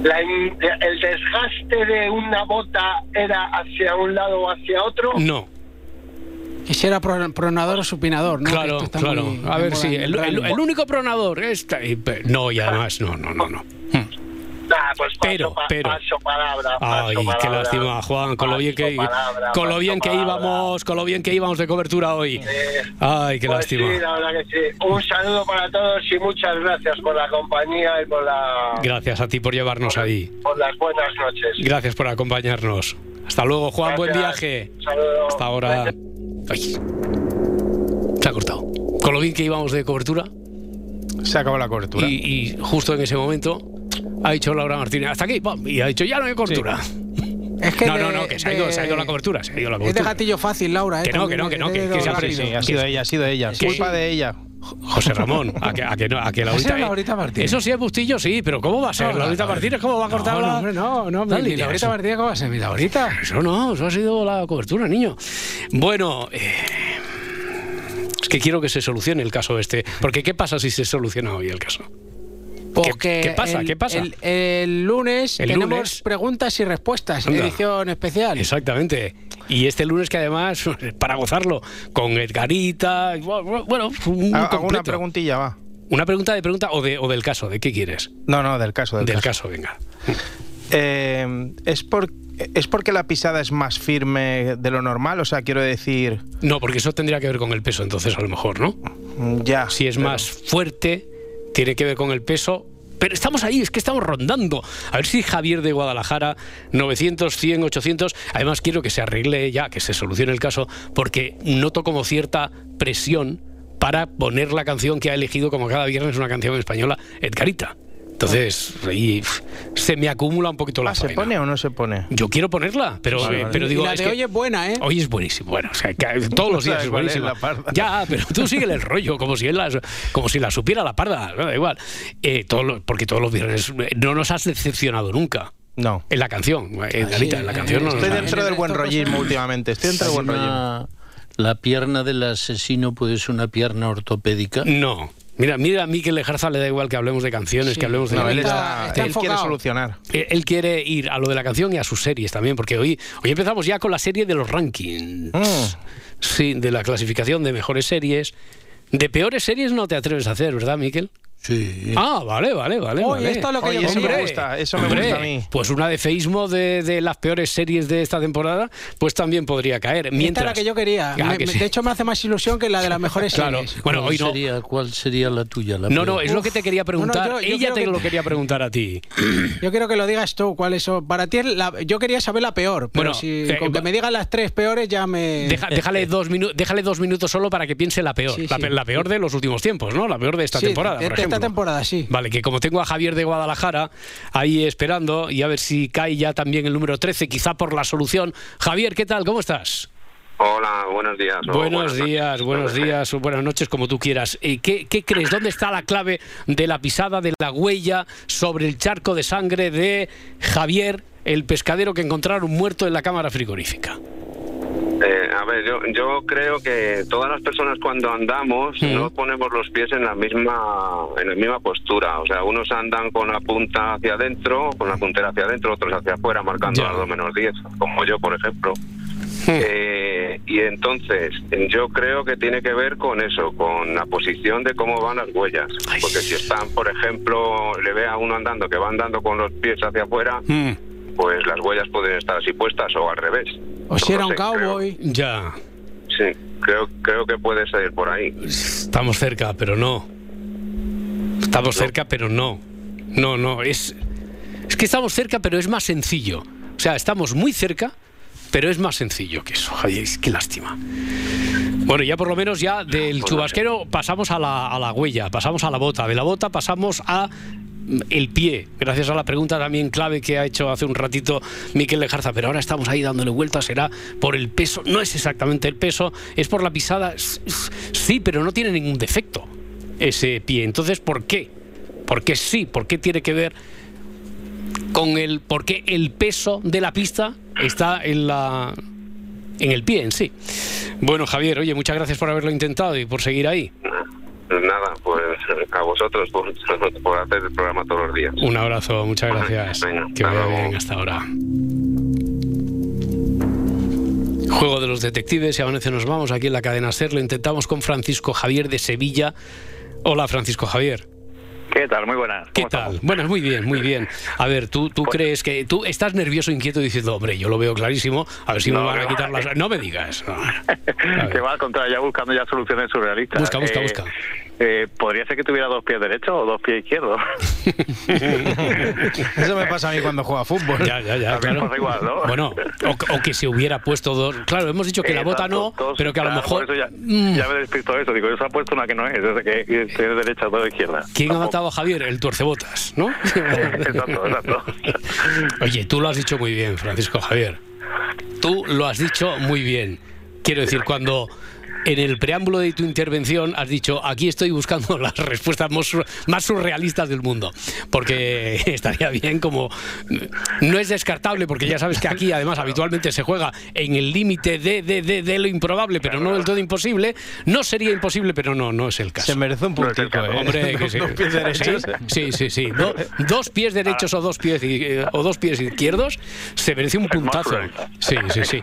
Speaker 12: La ¿El desgaste de una bota era hacia un lado o hacia otro?
Speaker 1: No.
Speaker 3: Si era pro- pronador o supinador, ¿no?
Speaker 1: Claro, claro.
Speaker 3: muy
Speaker 1: A ver, sí, el, el- el único pronador. Esta, y pe- no, y además, no, no, no, no.
Speaker 12: Nah, pues paso,
Speaker 1: Pero,
Speaker 12: pa-
Speaker 1: pero.
Speaker 12: paso palabra.
Speaker 1: Ay,
Speaker 12: paso
Speaker 1: qué
Speaker 12: palabra.
Speaker 1: lástima, Juan, con lo bien que
Speaker 12: Paso palabra,
Speaker 1: con lo
Speaker 12: paso
Speaker 1: bien que íbamos, con lo bien que íbamos de cobertura hoy. Ay, qué
Speaker 12: Pues
Speaker 1: lástima.
Speaker 12: Sí, la verdad que sí. Un saludo para todos y muchas gracias por la compañía y por, la,
Speaker 1: Gracias a ti por llevarnos ahí.
Speaker 12: por las buenas noches.
Speaker 1: Gracias por acompañarnos. Hasta luego, Juan, buen
Speaker 12: Gracias.
Speaker 1: viaje.
Speaker 12: Un saludo.
Speaker 1: Hasta ahora. Ay. Se ha cortado. Con lo bien que íbamos de cobertura.
Speaker 6: Se acabó la cobertura.
Speaker 1: Y, y justo en ese momento ha dicho Laura Martínez, hasta aquí, pum, y ha dicho, ya no hay cobertura.
Speaker 3: Es que
Speaker 1: no,
Speaker 3: de-
Speaker 1: no, no, que se ha, ido,
Speaker 3: de-
Speaker 1: se ha ido la cobertura, se ha ido la
Speaker 3: Es de
Speaker 1: cobertura.
Speaker 3: gatillo fácil, Laura. ¿eh?
Speaker 1: Que no, que no, que no, que- que siempre
Speaker 3: rápido.
Speaker 6: Sí, ha sido ella, ha sido ella.
Speaker 1: Sí.
Speaker 6: Culpa de ella.
Speaker 1: José Ramón, a que, a que, no, a que
Speaker 3: ¿Ha
Speaker 1: Laurita,
Speaker 3: sido Laurita Martínez?
Speaker 1: Eso sí es Bustillo, sí, pero ¿cómo va a ser?
Speaker 3: No,
Speaker 1: Laurita
Speaker 3: no,
Speaker 1: Martínez, ¿cómo va a cortar
Speaker 3: No,
Speaker 1: la-
Speaker 3: no, hombre, no, no,
Speaker 1: la
Speaker 3: mi? Laurita
Speaker 1: Eso-
Speaker 3: Martínez, ¿cómo va a ser? Mi Laurita.
Speaker 1: Eso no, eso ha sido la cobertura, niño. Bueno, eh, es que quiero que se solucione el caso este. Porque ¿qué pasa si se soluciona hoy el caso?
Speaker 3: Porque
Speaker 1: qué pasa?
Speaker 3: el-
Speaker 1: ¿Qué pasa?
Speaker 3: El, el lunes
Speaker 1: El
Speaker 3: tenemos
Speaker 1: lunes.
Speaker 3: preguntas y respuestas,
Speaker 1: Anda.
Speaker 3: edición especial.
Speaker 1: Exactamente. Y este lunes que además, para gozarlo, con Edgarita, bueno, un
Speaker 6: Ha- Hago una preguntilla, va.
Speaker 1: Una pregunta de pregunta o, de, o del caso, ¿de qué quieres?
Speaker 6: No, no, del caso. Del,
Speaker 1: Del
Speaker 6: caso.
Speaker 1: caso, venga.
Speaker 6: Eh, ¿es, por, ¿Es porque la pisada es más firme de lo normal? O sea, quiero decir,
Speaker 1: No, porque eso tendría que ver con el peso, entonces a lo mejor, ¿no?
Speaker 6: ya.
Speaker 1: Si es
Speaker 6: pero-
Speaker 1: más fuerte, tiene que ver con el peso. Pero estamos ahí, es que estamos rondando. A ver si Javier de Guadalajara, 900, 100, 800. Además, quiero que se arregle ya, que se solucione el caso, porque noto como cierta presión para poner la canción que ha elegido como cada viernes una canción española, Edgarita. Entonces, ahí se me acumula un poquito la
Speaker 6: Ah, ¿Se
Speaker 1: faena.
Speaker 6: pone o no se pone?
Speaker 1: Yo quiero ponerla, pero,
Speaker 6: Vale, vale.
Speaker 1: pero
Speaker 3: y
Speaker 1: digo,
Speaker 3: la
Speaker 1: es
Speaker 3: de
Speaker 1: que
Speaker 3: hoy es buena, ¿eh?
Speaker 1: Hoy es buenísimo. Bueno, o sea, que todos los días
Speaker 6: ¿Sabes
Speaker 1: es
Speaker 6: la parda?
Speaker 1: Ya, pero tú síguele el rollo, como si él las, como si la supiera la parda. no, Da igual. Eh, todos los- porque todos los viernes eh, no nos has decepcionado nunca.
Speaker 6: No.
Speaker 1: En la canción, eh, Galita, en la canción no nos
Speaker 6: Estoy dentro del buen rollismo últimamente. Estoy dentro del buen rollismo.
Speaker 2: ¿La pierna del asesino puede ser una pierna ortopédica?
Speaker 1: No. Mira, mira a Miquel Lejarza le da igual que hablemos de canciones, que hablemos de
Speaker 6: No, él,
Speaker 1: Galita.
Speaker 6: está,
Speaker 3: está
Speaker 6: él quiere solucionar.
Speaker 1: Eh, Él quiere ir a lo de la canción y a sus series también, porque hoy, hoy empezamos ya con la serie de los rankings.
Speaker 6: Mm.
Speaker 1: Sí, de la clasificación de mejores series. De peores series no te atreves a hacer, ¿verdad, Miquel?
Speaker 2: Sí.
Speaker 1: Ah, vale, vale, vale.
Speaker 3: Oye,
Speaker 1: vale.
Speaker 3: esto es lo que
Speaker 6: Oye,
Speaker 3: yo
Speaker 6: eso me gusta, eso me
Speaker 1: Hombre,
Speaker 6: gusta a mí.
Speaker 1: Pues una de feísmo de, de las peores series de esta temporada, pues también podría caer.
Speaker 3: Esta
Speaker 1: Mientras,
Speaker 3: es la que yo quería.
Speaker 1: Ah,
Speaker 3: Me-
Speaker 1: que
Speaker 3: me-
Speaker 1: sí.
Speaker 3: De hecho, me hace más ilusión que la de las mejores
Speaker 1: Claro.
Speaker 3: series.
Speaker 1: Bueno,
Speaker 2: ¿Cuál
Speaker 1: hoy no.
Speaker 2: Sería, ¿Cuál sería la tuya? La
Speaker 1: No, no, es lo que te quería preguntar.
Speaker 3: No, no, yo- yo
Speaker 1: Ella te
Speaker 3: que-
Speaker 1: lo quería preguntar a ti.
Speaker 3: Yo quiero que lo digas tú, ¿cuál es? Para ti, la- yo quería saber la peor, pero
Speaker 1: Bueno,
Speaker 3: si
Speaker 1: eh,
Speaker 3: con que me digan las tres peores ya me...
Speaker 1: Deja- déjale, dos minu- déjale dos minutos solo para que piense la peor.
Speaker 3: Sí,
Speaker 1: la,
Speaker 3: sí.
Speaker 1: pe- la peor de los últimos tiempos, ¿no? La peor de esta
Speaker 3: Sí,
Speaker 1: temporada, por
Speaker 3: este
Speaker 1: ejemplo.
Speaker 3: temporada, sí.
Speaker 1: Vale, que como tengo a Javier de Guadalajara ahí esperando y a ver si cae ya también el número 13, quizá por la solución. Javier, ¿qué tal? ¿Cómo estás?
Speaker 13: Hola, buenos días.
Speaker 1: Buenos
Speaker 13: buenas
Speaker 1: días, buenos días o buenas noches, como tú quieras. Eh, ¿qué, qué crees? ¿Dónde está la clave de la pisada, de la huella sobre el charco de sangre de Javier, el pescadero que encontraron muerto en la cámara frigorífica?
Speaker 13: Eh, a ver, yo, yo creo que todas las personas cuando andamos
Speaker 1: Mm.
Speaker 13: no ponemos los pies en la misma en la misma postura. O sea, unos andan con la punta hacia adentro, con la puntera hacia adentro, otros hacia afuera, marcando las 2 menos 10, como yo, por ejemplo. Eh, y entonces, yo creo que tiene que ver con eso, con la posición de cómo van las huellas. Porque si están, por ejemplo, le ve a uno andando que va andando con los pies hacia afuera, pues las huellas pueden estar así puestas o al revés.
Speaker 3: O si era un cowboy.
Speaker 1: Ya.
Speaker 13: Sí, creo, creo que puede ser por ahí.
Speaker 1: Estamos cerca, pero no. Estamos cerca, pero no. No, no, es... Es que estamos cerca, pero es más sencillo. O sea, estamos muy cerca, pero es más sencillo que eso. Ay, es- qué lástima. Bueno, ya por lo menos ya del chubasquero pasamos a la, a la huella, pasamos a la bota, de la bota pasamos a el pie, gracias a la pregunta también clave que ha hecho hace un ratito Miquel Lejarza, pero ahora estamos ahí dándole vueltas, será por el peso, no es exactamente el peso, es por la pisada, sí, pero no tiene ningún defecto ese pie, entonces ¿por qué? ¿Por qué sí? ¿Por qué tiene que ver con el, por qué el peso de la pista está en la, en el pie en sí. Bueno, Javier, oye, muchas gracias por haberlo intentado y por seguir ahí.
Speaker 13: Pues nada, pues a vosotros por, por hacer el programa todos los días.
Speaker 1: Un abrazo, muchas gracias. que vaya bien hasta ahora. Juego de los detectives y amanece nos vamos aquí en la cadena SER. Lo intentamos con Francisco Javier de Sevilla. Hola, Francisco Javier.
Speaker 14: ¿Qué tal? Muy buenas.
Speaker 1: ¿Qué tal? Bueno, muy bien, muy bien. A ver, tú, tú crees que tú estás nervioso, inquieto, diciendo, hombre, yo lo veo clarísimo, a ver si me van a quitar las... No me digas. no.
Speaker 14: que va al contrario, ya buscando ya soluciones surrealistas.
Speaker 1: Busca, busca,
Speaker 14: Eh,
Speaker 1: busca.
Speaker 14: Eh, ¿Podría ser que tuviera dos pies derechos o dos pies izquierdos?
Speaker 6: Eso me pasa a mí cuando juego a fútbol.
Speaker 1: Ya, ya, ya,
Speaker 14: A mí me
Speaker 1: claro.
Speaker 14: pasa igual, ¿no?
Speaker 1: Bueno, o, o que se hubiera puesto dos. Claro, hemos dicho que la bota no,
Speaker 14: dos-
Speaker 1: pero que a lo mejor.
Speaker 14: por eso ya,
Speaker 1: Mm.
Speaker 14: ya me despisto de eso. Digo, eso ha puesto una que no es, es que que tiene derecha o izquierda.
Speaker 1: ¿Quién ha matado a Javier? El tuercebotas, ¿no?
Speaker 14: exacto, exacto.
Speaker 1: Oye, tú lo has dicho muy bien, Francisco Javier. Tú lo has dicho muy bien. Quiero decir, cuando en el preámbulo de tu intervención has dicho, aquí estoy buscando las respuestas más sur- más surrealistas del mundo. Porque estaría bien como... No es descartable, porque ya sabes que aquí además habitualmente se juega en el límite de, de, de, de lo improbable, pero no del todo imposible. No sería imposible, pero no, no es el caso.
Speaker 6: Se merece un puntico, ¿eh?
Speaker 1: Hombre, que sí.
Speaker 6: Dos pies derechos.
Speaker 1: Sí, sí, sí. Do- dos pies derechos o dos pies eh, o dos pies izquierdos se merece un puntazo. Sí, sí, sí.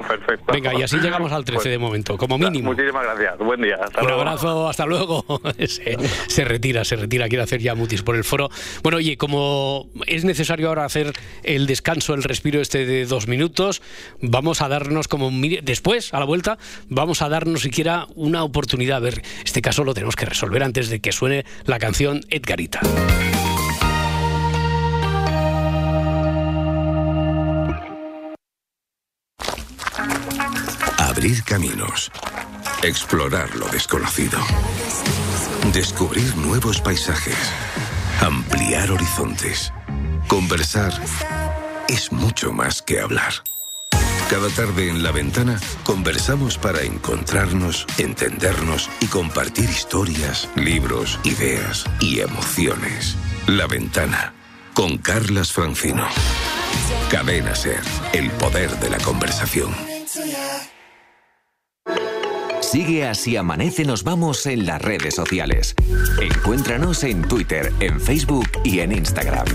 Speaker 1: Venga, y así llegamos al 13 de momento, como mínimo.
Speaker 14: Muchísimas gracias. Buen día. Hasta
Speaker 1: Un
Speaker 14: luego.
Speaker 1: abrazo, hasta luego. Se, se retira, se retira, quiere hacer ya mutis por el foro. Bueno, oye, como es necesario ahora hacer el descanso, el respiro este de dos minutos, vamos a darnos como después, a la vuelta, vamos a darnos siquiera una oportunidad. A ver, este caso lo tenemos que resolver antes de que suene la canción Edgarita.
Speaker 15: Abrir caminos. Explorar lo desconocido. Descubrir nuevos paisajes. Ampliar horizontes. Conversar es mucho más que hablar. Cada tarde en la ventana conversamos para encontrarnos, entendernos y compartir historias, libros, ideas y emociones. La ventana con Carlas Francino. Cadena Ser, el poder de la conversación.
Speaker 16: Sigue así amanece nos vamos en las redes sociales. Encuéntranos en Twitter, en Facebook y en Instagram.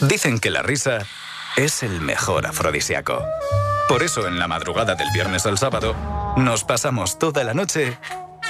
Speaker 17: Dicen que la risa es el mejor afrodisíaco. Por eso en la madrugada del viernes al sábado nos pasamos toda la noche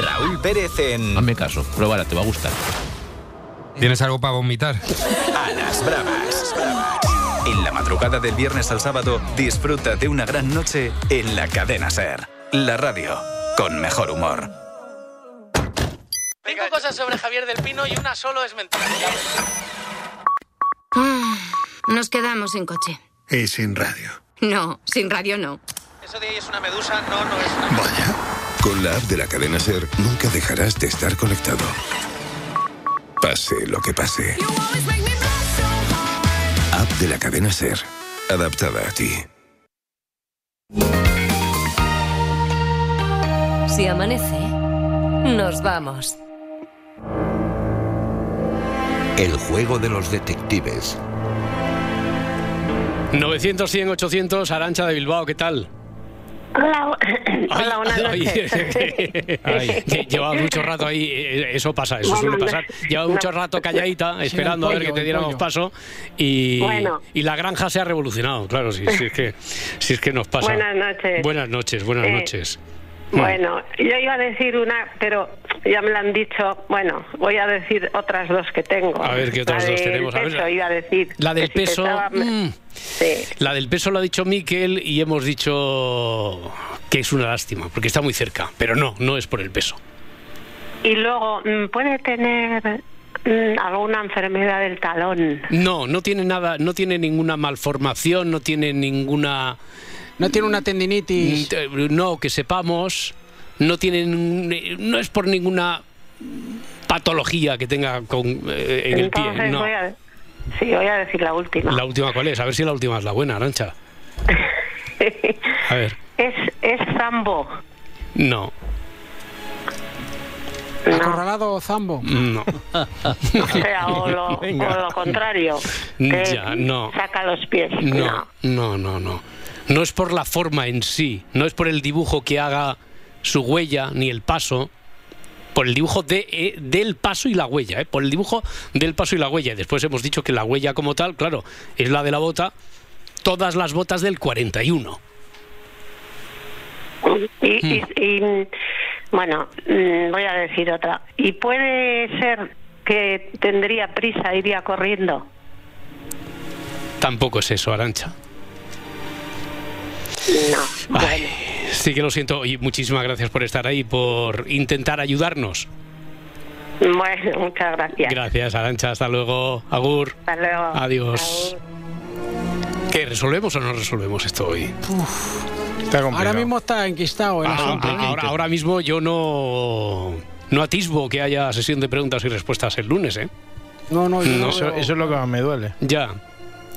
Speaker 17: Raúl Pérez en.
Speaker 18: Hazme caso, pruébala, te va a gustar. ¿Tienes algo para vomitar?
Speaker 17: A las bravas. En la madrugada del viernes al sábado, disfruta de una gran noche en la cadena Ser. La radio, con mejor humor.
Speaker 3: Cinco cosas sobre Javier del Pino y una solo es mentira.
Speaker 19: Ah, Nos quedamos sin coche.
Speaker 10: Y sin radio.
Speaker 19: No, sin radio no.
Speaker 3: Eso de ahí es una medusa, no, no es una
Speaker 15: Vaya. Con la app de la cadena Ser, nunca dejarás de estar conectado. Pase lo que pase. App de la cadena Ser. Adaptada a ti.
Speaker 20: Si amanece, nos vamos.
Speaker 4: El juego de los detectives.
Speaker 1: 900, 100, 800, Arancha de Bilbao, ¿qué tal?
Speaker 21: Hola, hola, buenas
Speaker 1: Ay,
Speaker 21: noches.
Speaker 1: llevaba mucho rato ahí, eh, eso pasa, eso
Speaker 21: Bueno,
Speaker 1: suele
Speaker 21: no-
Speaker 1: pasar. Llevaba mucho rato calladita,
Speaker 21: Sí,
Speaker 1: esperando
Speaker 21: el
Speaker 1: a ver
Speaker 21: pollo,
Speaker 1: que te diéramos
Speaker 21: pollo.
Speaker 1: paso y,
Speaker 21: Bueno.
Speaker 1: y la granja se ha revolucionado, claro, si, si es, que, si es que nos pasa.
Speaker 21: Buenas noches.
Speaker 1: Buenas noches, buenas
Speaker 21: Eh,
Speaker 1: noches.
Speaker 21: Bueno, yo iba a decir una, pero ya me la han dicho. Bueno, voy a decir otras dos que tengo.
Speaker 1: A ver, ¿qué otras
Speaker 21: La
Speaker 1: dos tenemos? A ver,
Speaker 21: peso,
Speaker 1: la-
Speaker 21: iba a decir.
Speaker 1: La del
Speaker 21: si
Speaker 1: peso,
Speaker 21: pesaba-
Speaker 1: mm, la del peso lo ha dicho Miquel y hemos dicho que es una lástima, porque está muy cerca, pero no, no es por el peso.
Speaker 21: Y luego, mm, ¿puede tener mm, alguna enfermedad del talón?
Speaker 1: No, no tiene nada, no tiene ninguna malformación, no tiene ninguna.
Speaker 3: No tiene una tendinitis.
Speaker 1: No, que sepamos, no tiene, ningún- no es por ninguna patología que tenga con, eh, en el pie. No.
Speaker 21: voy a, sí, voy a decir la última.
Speaker 1: La última cuál es, a ver si la última es la buena, Arancha. A ver,
Speaker 21: Es, es Zambo.
Speaker 1: no,
Speaker 3: Acorralado o zambo.
Speaker 1: no.
Speaker 21: O sea, o lo, o lo contrario. que
Speaker 1: Ya, no.
Speaker 21: Saca los pies.
Speaker 1: No, no, no, no. No es por la forma en sí, no es por el dibujo que haga su huella ni el paso, por el dibujo de, eh, del paso y la huella, ¿eh? por el dibujo del paso y la huella. Y Después hemos dicho que la huella como tal, claro, es la de la bota, todas las botas del 41.
Speaker 21: Y, y- y, bueno, mm, voy a decir otra. ¿Y puede ser que tendría prisa, iría corriendo?
Speaker 1: Tampoco es eso, Arancha.
Speaker 21: No.
Speaker 1: Ay, sí que lo siento y muchísimas gracias por estar ahí, por intentar ayudarnos.
Speaker 21: Bueno, muchas gracias.
Speaker 1: Gracias, Arancha. Hasta luego. Agur.
Speaker 21: Hasta luego.
Speaker 1: Adiós. ¿Qué, resolvemos o no resolvemos esto hoy?
Speaker 3: Ahora mismo está enquistado el
Speaker 1: Ah,
Speaker 3: asunto.
Speaker 1: ah, ahora, ahora mismo yo no, no atisbo que haya sesión de preguntas y respuestas el lunes, ¿eh?
Speaker 3: No, no, yo no
Speaker 6: Eso, es lo que más me duele.
Speaker 1: Ya.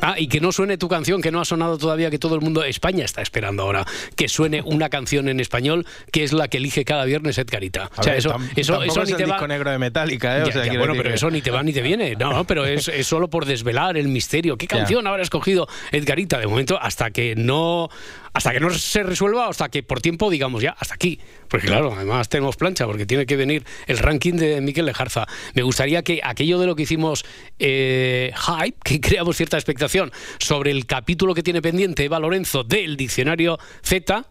Speaker 1: Ah, y que no suene tu canción, que no ha sonado todavía, que todo el mundo, España está esperando ahora, que suene una canción en español, que es la que elige cada viernes Edgarita.
Speaker 6: A
Speaker 1: o sea,
Speaker 6: ver,
Speaker 1: eso, eso, eso
Speaker 6: es
Speaker 1: ni
Speaker 6: el
Speaker 1: te va...
Speaker 6: disco negro de Metallica, ¿eh? O
Speaker 1: Ya,
Speaker 6: sea,
Speaker 1: ya, bueno, pero
Speaker 6: que-
Speaker 1: eso ni te va ni te viene. No, no, pero es, es solo por desvelar el misterio. ¿Qué
Speaker 6: Ya.
Speaker 1: canción habrá escogido Edgarita? De momento, hasta que no hasta que no se resuelva, hasta que por tiempo digamos ya, hasta aquí. Porque claro, además tenemos plancha, porque tiene que venir el ranking de Miquel Lejarza. Me gustaría que aquello de lo que hicimos eh, hype, que creamos cierta expectación sobre el capítulo que tiene pendiente Eva Lorenzo del diccionario Z,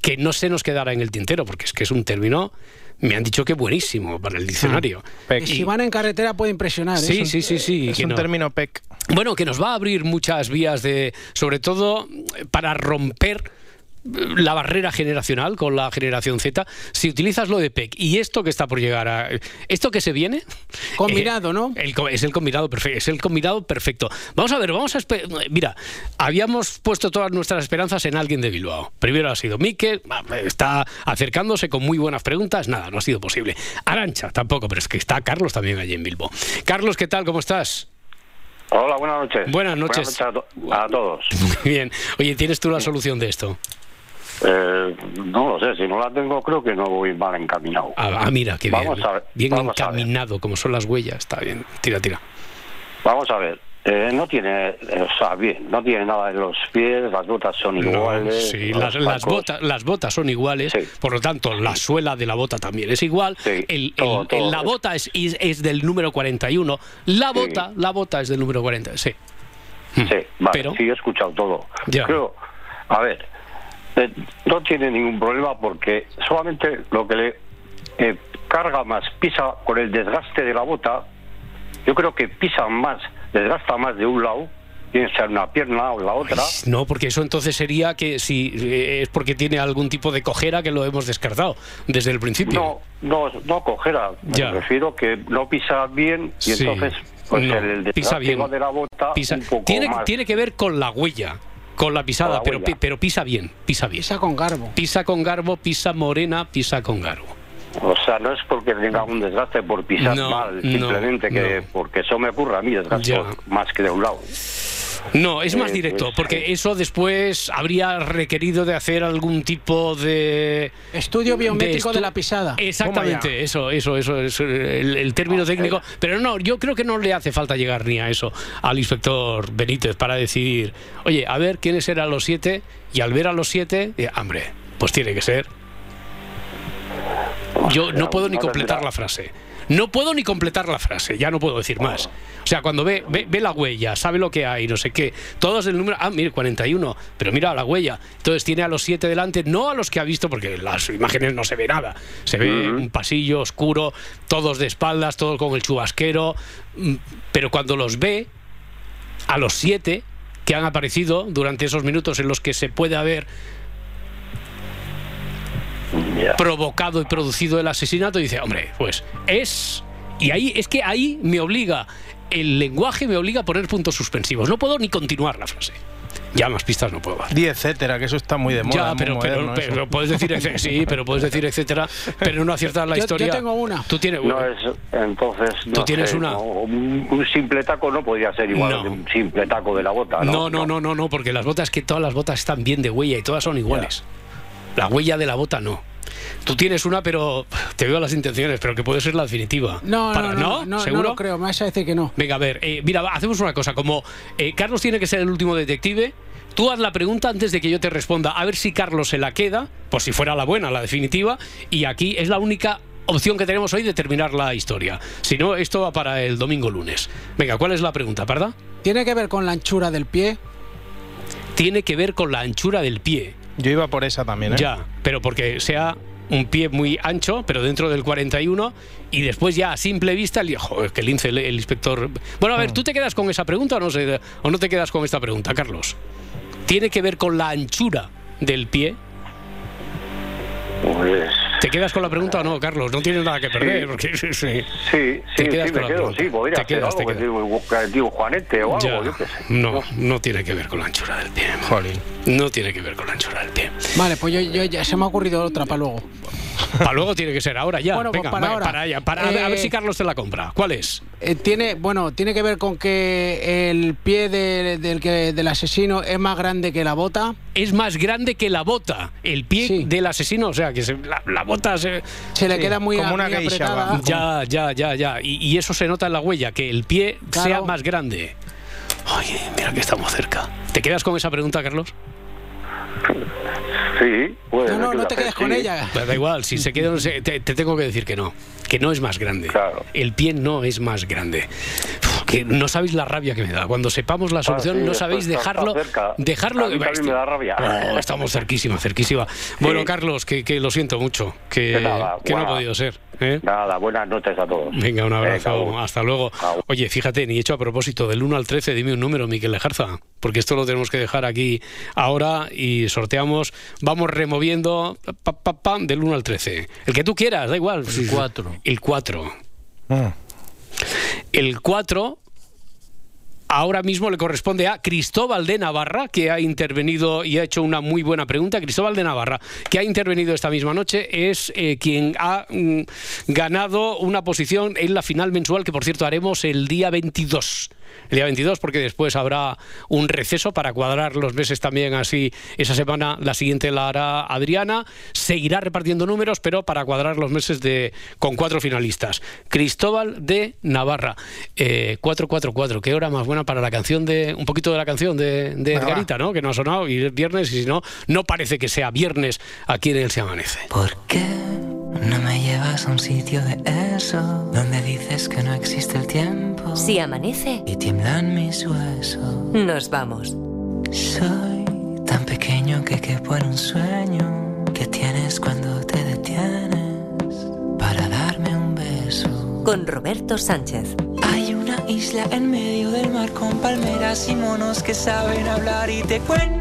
Speaker 1: que no se nos quedara en el tintero, porque es que es un término, me han dicho que buenísimo para el diccionario.
Speaker 3: Y si van en carretera puede impresionar. ¿eh?
Speaker 1: Sí, sí, sí, sí.
Speaker 6: Es
Speaker 1: que
Speaker 6: un
Speaker 1: no.
Speaker 6: término PEC.
Speaker 1: Bueno, que nos va a abrir muchas vías de, sobre todo para romper la barrera generacional con la generación Z, si utilizas lo de PEC y esto que está por llegar a esto que se viene
Speaker 3: Combinado,
Speaker 1: eh,
Speaker 3: ¿no?
Speaker 1: el es el combinado perfecto, es el combinado perfecto. Vamos a ver, vamos a mira, habíamos puesto todas nuestras esperanzas en alguien de Bilbao. Primero ha sido Miquel, va, está acercándose con muy buenas preguntas, nada, no ha sido posible. Arancha tampoco, pero es que está Carlos también allí en Bilbao. Carlos, ¿qué tal? ¿Cómo estás?
Speaker 22: Hola, buenas noches.
Speaker 1: Buenas noches.
Speaker 22: a, to- a todos.
Speaker 1: Muy bien. Oye, ¿tienes tú la solución de esto?
Speaker 22: Eh, no lo sé, si no la tengo creo que no voy mal encaminado.
Speaker 1: Ah, ah, mira, qué bien.
Speaker 22: Vamos a ver,
Speaker 1: bien
Speaker 22: vamos a ver.
Speaker 1: encaminado, como son las huellas. Está bien. Tira, tira.
Speaker 22: Vamos a ver. Eh, no tiene, o sea, bien, no tiene nada en los pies, las botas son
Speaker 1: No,
Speaker 22: iguales.
Speaker 1: sí, las, botas, las botas son iguales, por lo tanto, la suela de la bota también es igual. el, el-
Speaker 22: todo,
Speaker 1: el-
Speaker 22: todo.
Speaker 1: la bota es, es, es del número 41. La bota, la bota es del número 40, sí.
Speaker 22: Sí, vale,
Speaker 1: Pero-
Speaker 22: sí, he escuchado todo.
Speaker 1: Ya.
Speaker 22: Creo, a ver, eh, no tiene ningún problema porque solamente lo que le eh, carga más, pisa con el desgaste de la bota, yo creo que pisa más, desgasta más de un lado, piensa en una pierna o la otra.
Speaker 1: No, porque eso entonces sería que si eh, es porque tiene algún tipo de cojera que lo hemos descartado desde el principio.
Speaker 22: No, no, no cojera.
Speaker 1: Ya.
Speaker 22: Me refiero que no pisa bien y
Speaker 1: Sí.
Speaker 22: entonces pues
Speaker 1: No,
Speaker 22: el
Speaker 1: pisa bien.
Speaker 22: de la bota
Speaker 1: Pisa-
Speaker 22: un poco
Speaker 1: tiene,
Speaker 22: más.
Speaker 1: tiene que ver con la huella, con la pisada,
Speaker 22: Con la
Speaker 1: pero, pero pisa bien, pisa bien.
Speaker 3: Pisa con garbo.
Speaker 1: Pisa con garbo, pisa morena, pisa con garbo.
Speaker 22: O sea, no es porque tenga un desgaste por pisar
Speaker 1: No,
Speaker 22: mal,
Speaker 1: no,
Speaker 22: simplemente que porque eso me ocurre a mí, desgaste
Speaker 1: Ya.
Speaker 22: más que de un lado.
Speaker 1: No, es más
Speaker 22: Eh,
Speaker 1: directo,
Speaker 22: pues,
Speaker 1: porque eso después habría requerido de hacer algún tipo de
Speaker 3: Estudio biométrico
Speaker 1: estu-
Speaker 3: de la pisada.
Speaker 1: Exactamente, eso, eso, eso es el, el término técnico. Pero no, yo creo que no le hace falta llegar ni a eso al inspector Benítez para decir, oye, a ver quiénes eran los siete, y al ver a los siete, eh, hombre, pues tiene que ser. Yo no puedo ni completar la frase. No puedo ni completar la frase, ya no puedo decir más. O sea, cuando ve, ve, ve la huella, sabe lo que hay, no sé qué, todos el número, ah, mire, 41, pero mira la huella. Entonces tiene a los siete delante, no a los que ha visto, porque en las imágenes no se ve nada. Se ve un pasillo oscuro, todos de espaldas, todos con el chubasquero. mm, Pero cuando los ve, a los siete que han aparecido durante esos minutos en los que se puede haber provocado y producido el asesinato, dice, hombre, pues es... Y ahí es que ahí me obliga, el lenguaje me obliga a poner puntos suspensivos. No puedo ni continuar la frase. Ya más pistas no puedo dar.
Speaker 6: Di etcétera, que eso está muy de moda.
Speaker 1: Ya, pero, pero,
Speaker 6: moderno
Speaker 1: pero puedes decir ece- sí, pero puedes decir etcétera, pero no aciertas la
Speaker 3: Yo- yo
Speaker 1: historia.
Speaker 3: tengo una.
Speaker 1: Tú tienes
Speaker 22: No es, entonces, no
Speaker 1: ¿Tú tienes
Speaker 22: sé,
Speaker 1: una?
Speaker 22: no, un, un simple taco no podría ser igual
Speaker 1: No.
Speaker 22: que un simple taco de la bota,
Speaker 1: No,
Speaker 22: ¿no?
Speaker 1: no, no, no, no, porque las botas, que todas las botas están bien de huella y todas son iguales. La huella de la bota no. Tú tienes una, pero te veo las intenciones, pero que puede ser la definitiva.
Speaker 3: No,
Speaker 1: Para-
Speaker 3: no, no, no, no,
Speaker 1: ¿Seguro?
Speaker 3: lo creo. Me vas a decir que no.
Speaker 1: Venga, a ver, eh, mira, hacemos una cosa. Como eh, Carlos tiene que ser el último detective, tú haz la pregunta antes de que yo te responda. A ver si Carlos se la queda, por si fuera la buena, la definitiva. Y aquí es la única opción que tenemos hoy de terminar la historia. Si no, esto va para el domingo lunes. Venga, ¿cuál es la pregunta, Parda?
Speaker 3: ¿Tiene que ver con la anchura del pie?
Speaker 1: Tiene que ver con la anchura del pie.
Speaker 6: Yo iba por esa también, ¿eh?
Speaker 1: Ya, pero porque sea un pie muy ancho, pero dentro del 41, y después ya a simple vista, el, joder, que lince el, el inspector. Bueno, a
Speaker 6: Mm.
Speaker 1: ver, ¿tú te quedas con esa pregunta o no, sé, o no te quedas con esta pregunta, Carlos? ¿Tiene que ver con la anchura del pie?
Speaker 22: Pues,
Speaker 1: ¿Te quedas con la pregunta o no, Carlos? No tienes nada que perder. Porque, sí,
Speaker 22: sí,
Speaker 1: Te
Speaker 22: sí,
Speaker 1: quedas
Speaker 22: sí,
Speaker 1: con
Speaker 22: me
Speaker 1: la
Speaker 22: quedo,
Speaker 1: pregunta.
Speaker 22: sí, podría
Speaker 1: Te quedas,
Speaker 22: algo
Speaker 1: te
Speaker 22: que
Speaker 1: quedas.
Speaker 22: digo, Juanete o algo,
Speaker 1: Ya.
Speaker 22: yo qué sé.
Speaker 1: No, no tiene que ver con la anchura del pie. No tiene que ver con la anchura del pie.
Speaker 3: Vale, pues yo, yo ya se me ha ocurrido otra para luego.
Speaker 1: Para luego tiene que ser ahora ya.
Speaker 3: Bueno, pues
Speaker 1: Venga,
Speaker 3: para ahora.
Speaker 1: para allá, para- a ver- a ver
Speaker 3: Eh,
Speaker 1: si Carlos te la compra. ¿Cuál es?
Speaker 3: Eh, tiene, bueno, tiene que ver con que el pie de- del, que, del asesino es más grande que la bota.
Speaker 1: Es más grande que la bota. El pie del asesino, o sea, que se- la, la bota se...
Speaker 3: Se le queda muy,
Speaker 6: como una
Speaker 3: muy
Speaker 6: geisha,
Speaker 3: apretada.
Speaker 6: vamos.
Speaker 1: Ya, ya, ya, ya. Y, y eso se nota en la huella, que el pie
Speaker 3: Claro.
Speaker 1: sea más grande. Oye, mira que estamos cerca. ¿Te quedas con esa pregunta, Carlos?
Speaker 22: Sí, puede
Speaker 3: No, no, no te quedes con ella.
Speaker 1: Da igual, si se queda, se- te, te tengo que decir que no, que no es más grande. El pie no es más grande. Que no sabéis la rabia que me da. Cuando sepamos la solución,
Speaker 22: Ah, sí,
Speaker 1: no sabéis dejarlo. Dejarlo.
Speaker 22: A mí también me da rabia.
Speaker 1: Oh, estamos cerquísima, cerquísima. Bueno, Carlos, que, que lo siento mucho, que,
Speaker 22: Que nada,
Speaker 1: que no ha podido ser. ¿eh?
Speaker 22: Nada, buenas noches a todos.
Speaker 1: Venga, un abrazo.
Speaker 22: Venga,
Speaker 1: Hasta luego. Oye, fíjate, ni hecho a propósito, del 1 al 13, dime un número, Miquel Lejarza, porque esto lo tenemos que dejar aquí ahora y sorteamos. Vamos removiendo pa, pa, pam, del 1 al 13. El que tú quieras, da igual.
Speaker 2: El 4.
Speaker 1: El 4. El 4 ahora mismo le corresponde a Cristóbal de Navarra, que ha intervenido y ha hecho una muy buena pregunta. Cristóbal de Navarra, que ha intervenido esta misma noche, es eh, quien ha mm, ganado una posición en la final mensual, que por cierto haremos el día 22. El día 22, porque después habrá un receso para cuadrar los meses también así. Esa semana, la siguiente la hará Adriana. Seguirá repartiendo números, pero para cuadrar los meses de con cuatro finalistas. Cristóbal de Navarra. Eh, 444. Qué hora más buena para la canción de. Un poquito de la canción de, de Edgarita, ¿no? Que no ha sonado y es viernes, y si no, no parece que sea viernes aquí en el Se Amanece.
Speaker 23: ¿Por qué no me llevas a un sitio de eso? Donde dices que no existe el tiempo.
Speaker 20: Si amanece,
Speaker 23: Y tiemblan mis huesos.
Speaker 20: nos vamos.
Speaker 23: Soy tan pequeño que quepo en un sueño que tienes cuando te detienes para darme un beso.
Speaker 20: Con Roberto Sánchez.
Speaker 23: Hay una isla en medio del mar con palmeras y monos que saben hablar y te cuentan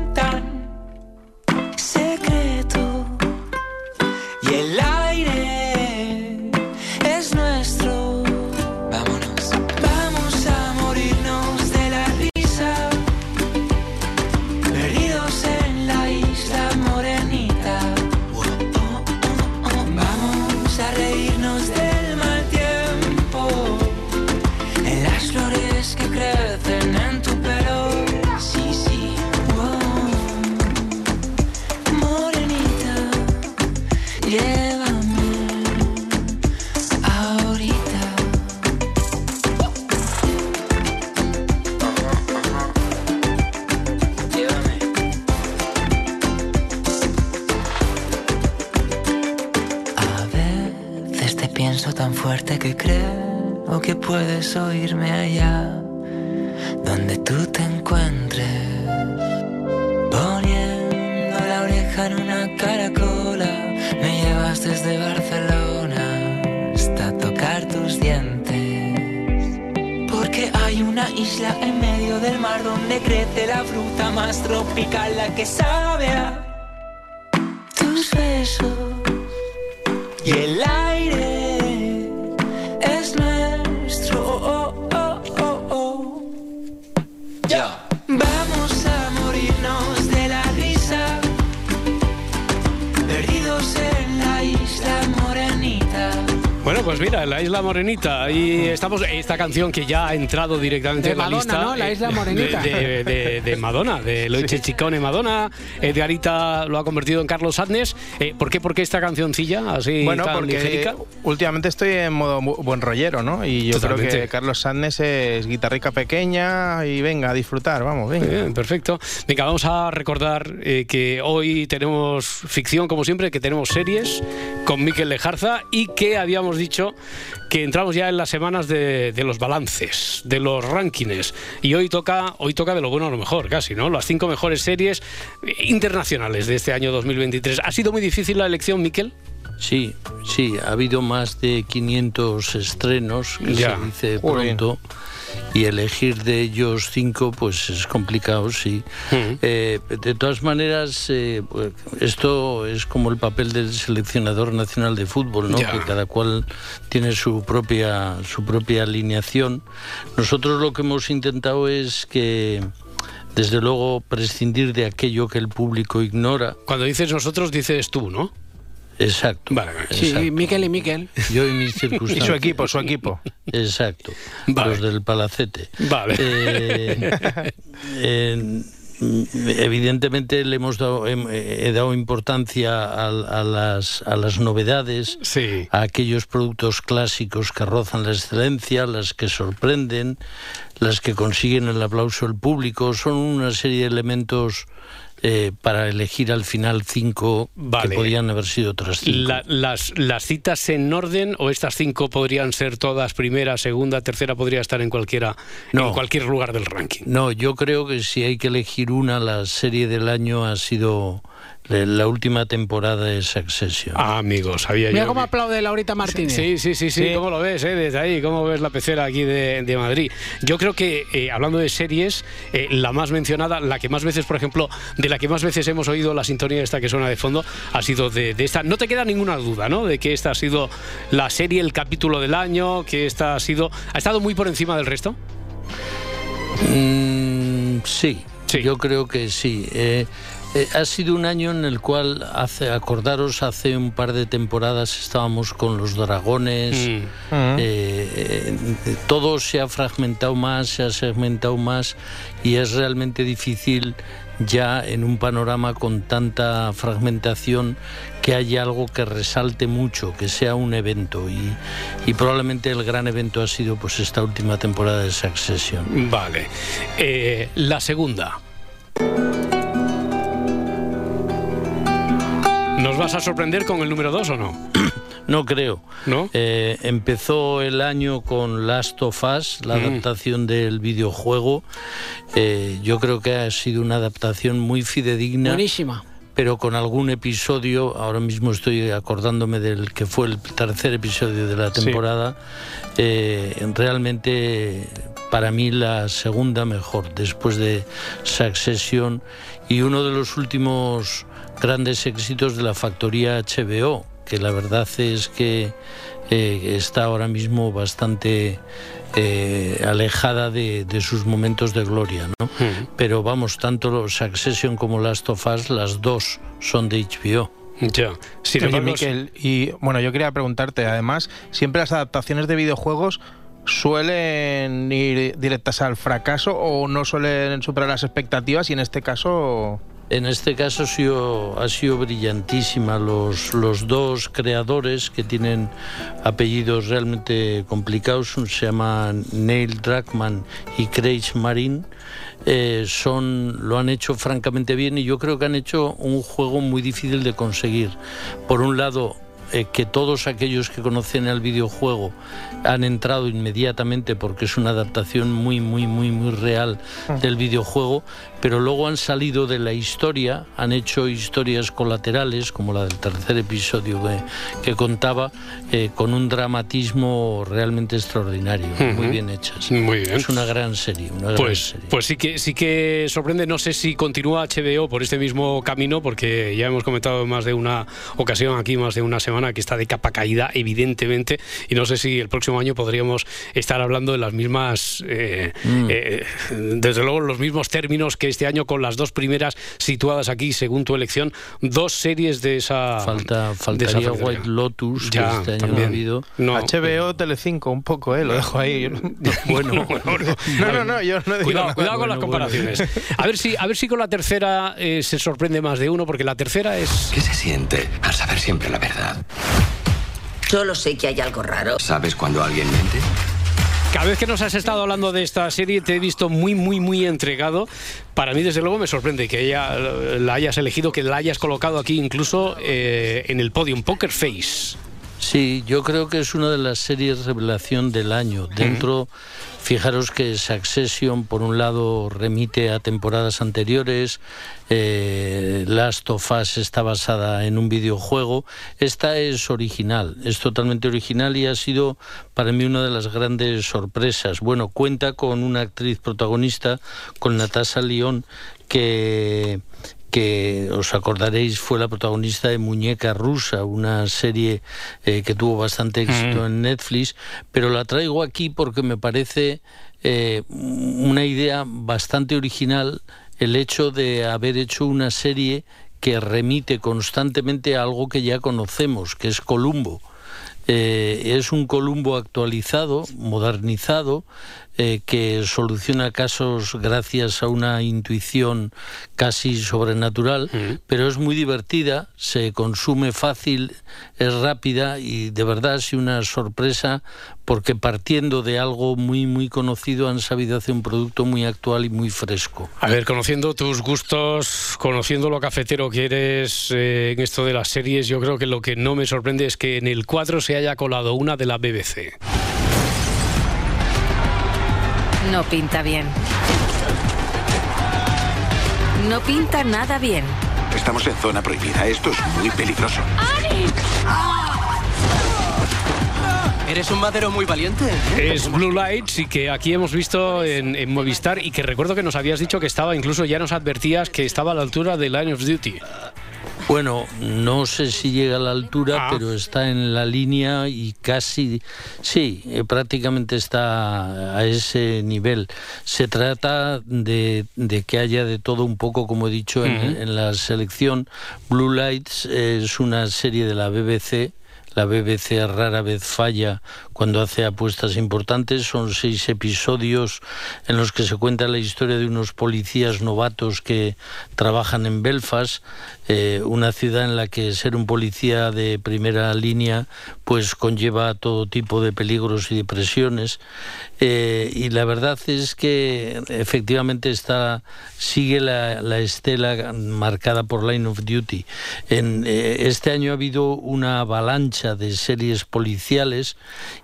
Speaker 23: Ya.
Speaker 1: Pues mira, la Isla Morenita. Ahí estamos. Esta canción que ya ha entrado directamente
Speaker 3: De
Speaker 1: en la
Speaker 3: Madonna,
Speaker 1: lista.
Speaker 3: ¿no? La
Speaker 1: eh,
Speaker 3: Isla Morenita.
Speaker 1: De, de- de- de Madonna, de Loiche Chicone Madonna. Edgarita lo ha convertido en Carlos Sadness. Eh, ¿Por qué? ¿Por qué esta cancioncilla así
Speaker 6: Bueno,
Speaker 1: tan
Speaker 6: porque
Speaker 1: ligerica?
Speaker 6: últimamente estoy en modo bu- buen rollero, ¿no? Y yo creo que Carlos Sánchez es guitarrica pequeña y venga a disfrutar, vamos, venga.
Speaker 1: Bien, perfecto. Venga, vamos a recordar eh, que hoy tenemos ficción, como siempre, que tenemos series con Miquel Lejarza y que habíamos dicho que entramos ya en las semanas de, de los balances, de los rankings. Y hoy toca, hoy toca de lo bueno a lo mejor, casi, ¿no? Las cinco mejores series internacionales de este año 2023. ¿Ha sido muy difícil la elección, Miquel?
Speaker 2: Sí, sí, ha habido más de 500 estrenos, que
Speaker 1: Ya.
Speaker 2: se dice
Speaker 1: Joder.
Speaker 2: pronto, y elegir de ellos cinco, pues es complicado, sí. Eh, de todas maneras, eh, pues, esto es como el papel del seleccionador nacional de fútbol, ¿no? Que cada cual tiene su propia, su propia alineación. Nosotros lo que hemos intentado es que desde luego prescindir de aquello que el público ignora.
Speaker 1: Cuando dices nosotros, dices tú, ¿no?
Speaker 2: Exacto.
Speaker 1: Vale,
Speaker 3: Sí,
Speaker 2: exacto.
Speaker 3: Miquel y Miquel.
Speaker 2: Yo y mis circunstancias.
Speaker 6: Y su equipo, su equipo.
Speaker 2: Exacto.
Speaker 1: Vale.
Speaker 2: Los del palacete.
Speaker 1: Vale.
Speaker 2: Eh, eh, evidentemente le hemos dado, hem- he dado importancia a, a las, a las novedades, a aquellos productos clásicos que rozan la excelencia, las que sorprenden, las que consiguen el aplauso del público. Son una serie de elementos eh, para elegir al final cinco
Speaker 1: Vale.
Speaker 2: que podían haber sido otras cinco.
Speaker 1: La- las, ¿Las citas en orden o estas cinco podrían ser todas primera, segunda, tercera? Podría estar en cualquiera, en cualquier lugar del ranking.
Speaker 2: No, yo creo que si hay que elegir una, la serie del año ha sido la, la última temporada de Succession.
Speaker 1: Ah, amigos, sabía
Speaker 3: Mira
Speaker 1: yo.
Speaker 3: cómo aplaude Laurita Martínez.
Speaker 1: Sí, sí, sí, sí, ¿Cómo lo ves eh, desde ahí? ¿Cómo ves la pecera aquí de, de Madrid? Yo creo que, eh, hablando de series, eh, la más mencionada, la que más veces, por ejemplo, de la que más veces hemos oído la sintonía esta que suena de fondo, ha sido de, de esta. No te queda ninguna duda, ¿no? De que esta ha sido la serie, el capítulo del año, que esta ha sido. ¿Ha estado muy por encima del resto?
Speaker 2: Mm, sí, yo creo que sí. Eh, eh, ha sido un año en el cual, hace, acordaros, hace un par de temporadas estábamos con los dragones.
Speaker 1: Mm.
Speaker 2: eh, eh, todo se ha fragmentado más, se ha segmentado más y es realmente difícil ya en un panorama con tanta fragmentación que haya algo que resalte mucho, que sea un evento y, y probablemente el gran evento ha sido pues esta última temporada de Succession.
Speaker 1: Vale. Eh, la segunda. ¿Nos vas a sorprender con el número 2 o no?
Speaker 2: No creo.
Speaker 1: ¿No?
Speaker 2: Eh, empezó el año con Last of Us, la
Speaker 1: Mm.
Speaker 2: adaptación del videojuego. Eh, yo creo que ha sido una adaptación muy fidedigna.
Speaker 3: Buenísima.
Speaker 2: Pero con algún episodio, ahora mismo estoy acordándome del que fue el tercer episodio de la temporada, eh, realmente para mí la segunda mejor, después de Succession y uno de los últimos grandes éxitos de la factoría HBO, que la verdad es que eh, está ahora mismo bastante eh, alejada de, sus momentos de gloria, ¿no? Pero vamos, tanto Succession como Last of Us, las dos son de HBO.
Speaker 1: Ya.
Speaker 6: Sí, Miquel, y bueno, yo quería preguntarte, además, siempre las adaptaciones de videojuegos suelen ir directas al fracaso o no suelen superar las expectativas y en este caso
Speaker 2: en este caso ha sido, ha sido brillantísima. Los, los dos creadores que tienen apellidos realmente complicados, se llaman Neil Druckmann y Craig Marin, eh, son, lo han hecho francamente bien y yo creo que han hecho un juego muy difícil de conseguir. Por un lado, eh, que todos aquellos que conocen el videojuego han entrado inmediatamente porque es una adaptación muy, muy, muy, muy real ah. del videojuego, pero luego han salido de la historia, han hecho historias colaterales, como la del tercer episodio que, contaba, eh, con un dramatismo realmente extraordinario, muy bien hechas.
Speaker 1: Muy bien.
Speaker 2: Es una gran serie. Una
Speaker 1: pues, pues sí que sí que sorprende. No sé si continúa HBO por este mismo camino, porque ya hemos comentado más de una ocasión aquí, más de una semana, que está de capa caída, evidentemente, y no sé si el próximo año podríamos estar hablando de las mismas, eh, mm. eh, desde luego, los mismos términos que este año con las dos primeras situadas aquí, según tu elección, dos series de esa.
Speaker 2: Falta, faltaría White Lotus, que este año no ha habido.
Speaker 6: No, HBO, Telecinco, un poco, ¿eh? Lo dejo ahí.
Speaker 1: bueno,
Speaker 6: no, no, no, yo no digo
Speaker 1: Cuidado, cuidado con las comparaciones. A ver si, a ver si con la tercera eh, se sorprende más de uno, porque la tercera es.
Speaker 4: ¿Qué se siente al saber siempre la verdad?
Speaker 24: Solo sé que hay algo raro.
Speaker 4: ¿Sabes cuando alguien miente?
Speaker 1: Cada vez que nos has estado hablando de esta serie te he visto muy, muy, muy entregado. Para mí, desde luego, me sorprende que ella la hayas elegido, que la hayas colocado aquí incluso eh, en el podium Poker Face.
Speaker 2: Sí, yo creo que es una de las series revelación del año. Dentro, fijaros que Succession, por un lado, remite a temporadas anteriores. Eh, Last of Us está basada en un videojuego. Esta es original, es totalmente original y ha sido para mí una de las grandes sorpresas. Bueno, cuenta con una actriz protagonista, con Natasha Lyon, que que os acordaréis fue la protagonista de Muñeca Rusa, una serie eh, que tuvo bastante éxito en Netflix, pero la traigo aquí porque me parece eh, una idea bastante original el hecho de haber hecho una serie que remite constantemente a algo que ya conocemos, que es Columbo. Eh, es un Columbo actualizado, modernizado, eh, que soluciona casos gracias a una intuición casi sobrenatural, pero es muy divertida, se consume fácil, es rápida y de verdad es una sorpresa porque partiendo de algo muy muy conocido han sabido hacer un producto muy actual y muy fresco.
Speaker 1: A ver, conociendo tus gustos, conociendo lo cafetero que eres eh, en esto de las series, yo creo que lo que no me sorprende es que en el cuadro se haya colado una de la BBC.
Speaker 20: No pinta bien. No pinta nada bien.
Speaker 4: Estamos en zona prohibida. Esto es muy peligroso.
Speaker 25: Eres un madero muy valiente.
Speaker 1: ¿eh? Es Blue Lights y que aquí hemos visto en, en, Movistar y que recuerdo que nos habías dicho que estaba, incluso ya nos advertías que estaba a la altura de Line of Duty.
Speaker 2: Bueno, no sé si llega a la altura, ah. pero está en la línea y casi, sí, eh, prácticamente está a ese nivel. Se trata de, que haya de todo un poco, como he dicho en, en la selección. Blue Lights es una serie de la BBC la BBC rara vez falla cuando hace apuestas importantes. Son seis episodios en los que se cuenta la historia de unos policías novatos que trabajan en Belfast, eh, una ciudad en la que ser un policía de primera línea pues conlleva todo tipo de peligros y de presiones. Eh, y la verdad es que efectivamente está, sigue la, estela marcada por Line of Duty. En, eh, este año ha habido una avalancha de series policiales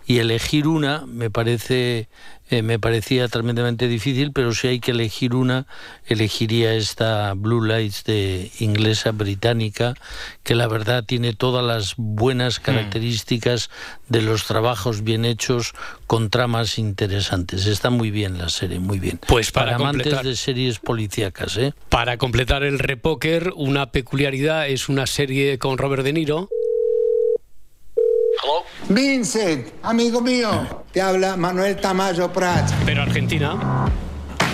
Speaker 2: y elegir una me parece eh, me parecía tremendamente difícil, pero si hay que elegir una, elegiría esta Blue Lights de inglesa británica, que la verdad tiene todas las buenas mm. características de los trabajos bien hechos con tramas interesantes. Está muy bien la serie, muy bien.
Speaker 1: Pues para,
Speaker 2: amantes de series policíacas, ¿eh?
Speaker 1: Para completar el repóker, una peculiaridad es una serie con Robert De Niro
Speaker 26: Vincent, amigo mío, te habla Manuel Tamayo Prats.
Speaker 1: Pero Argentina.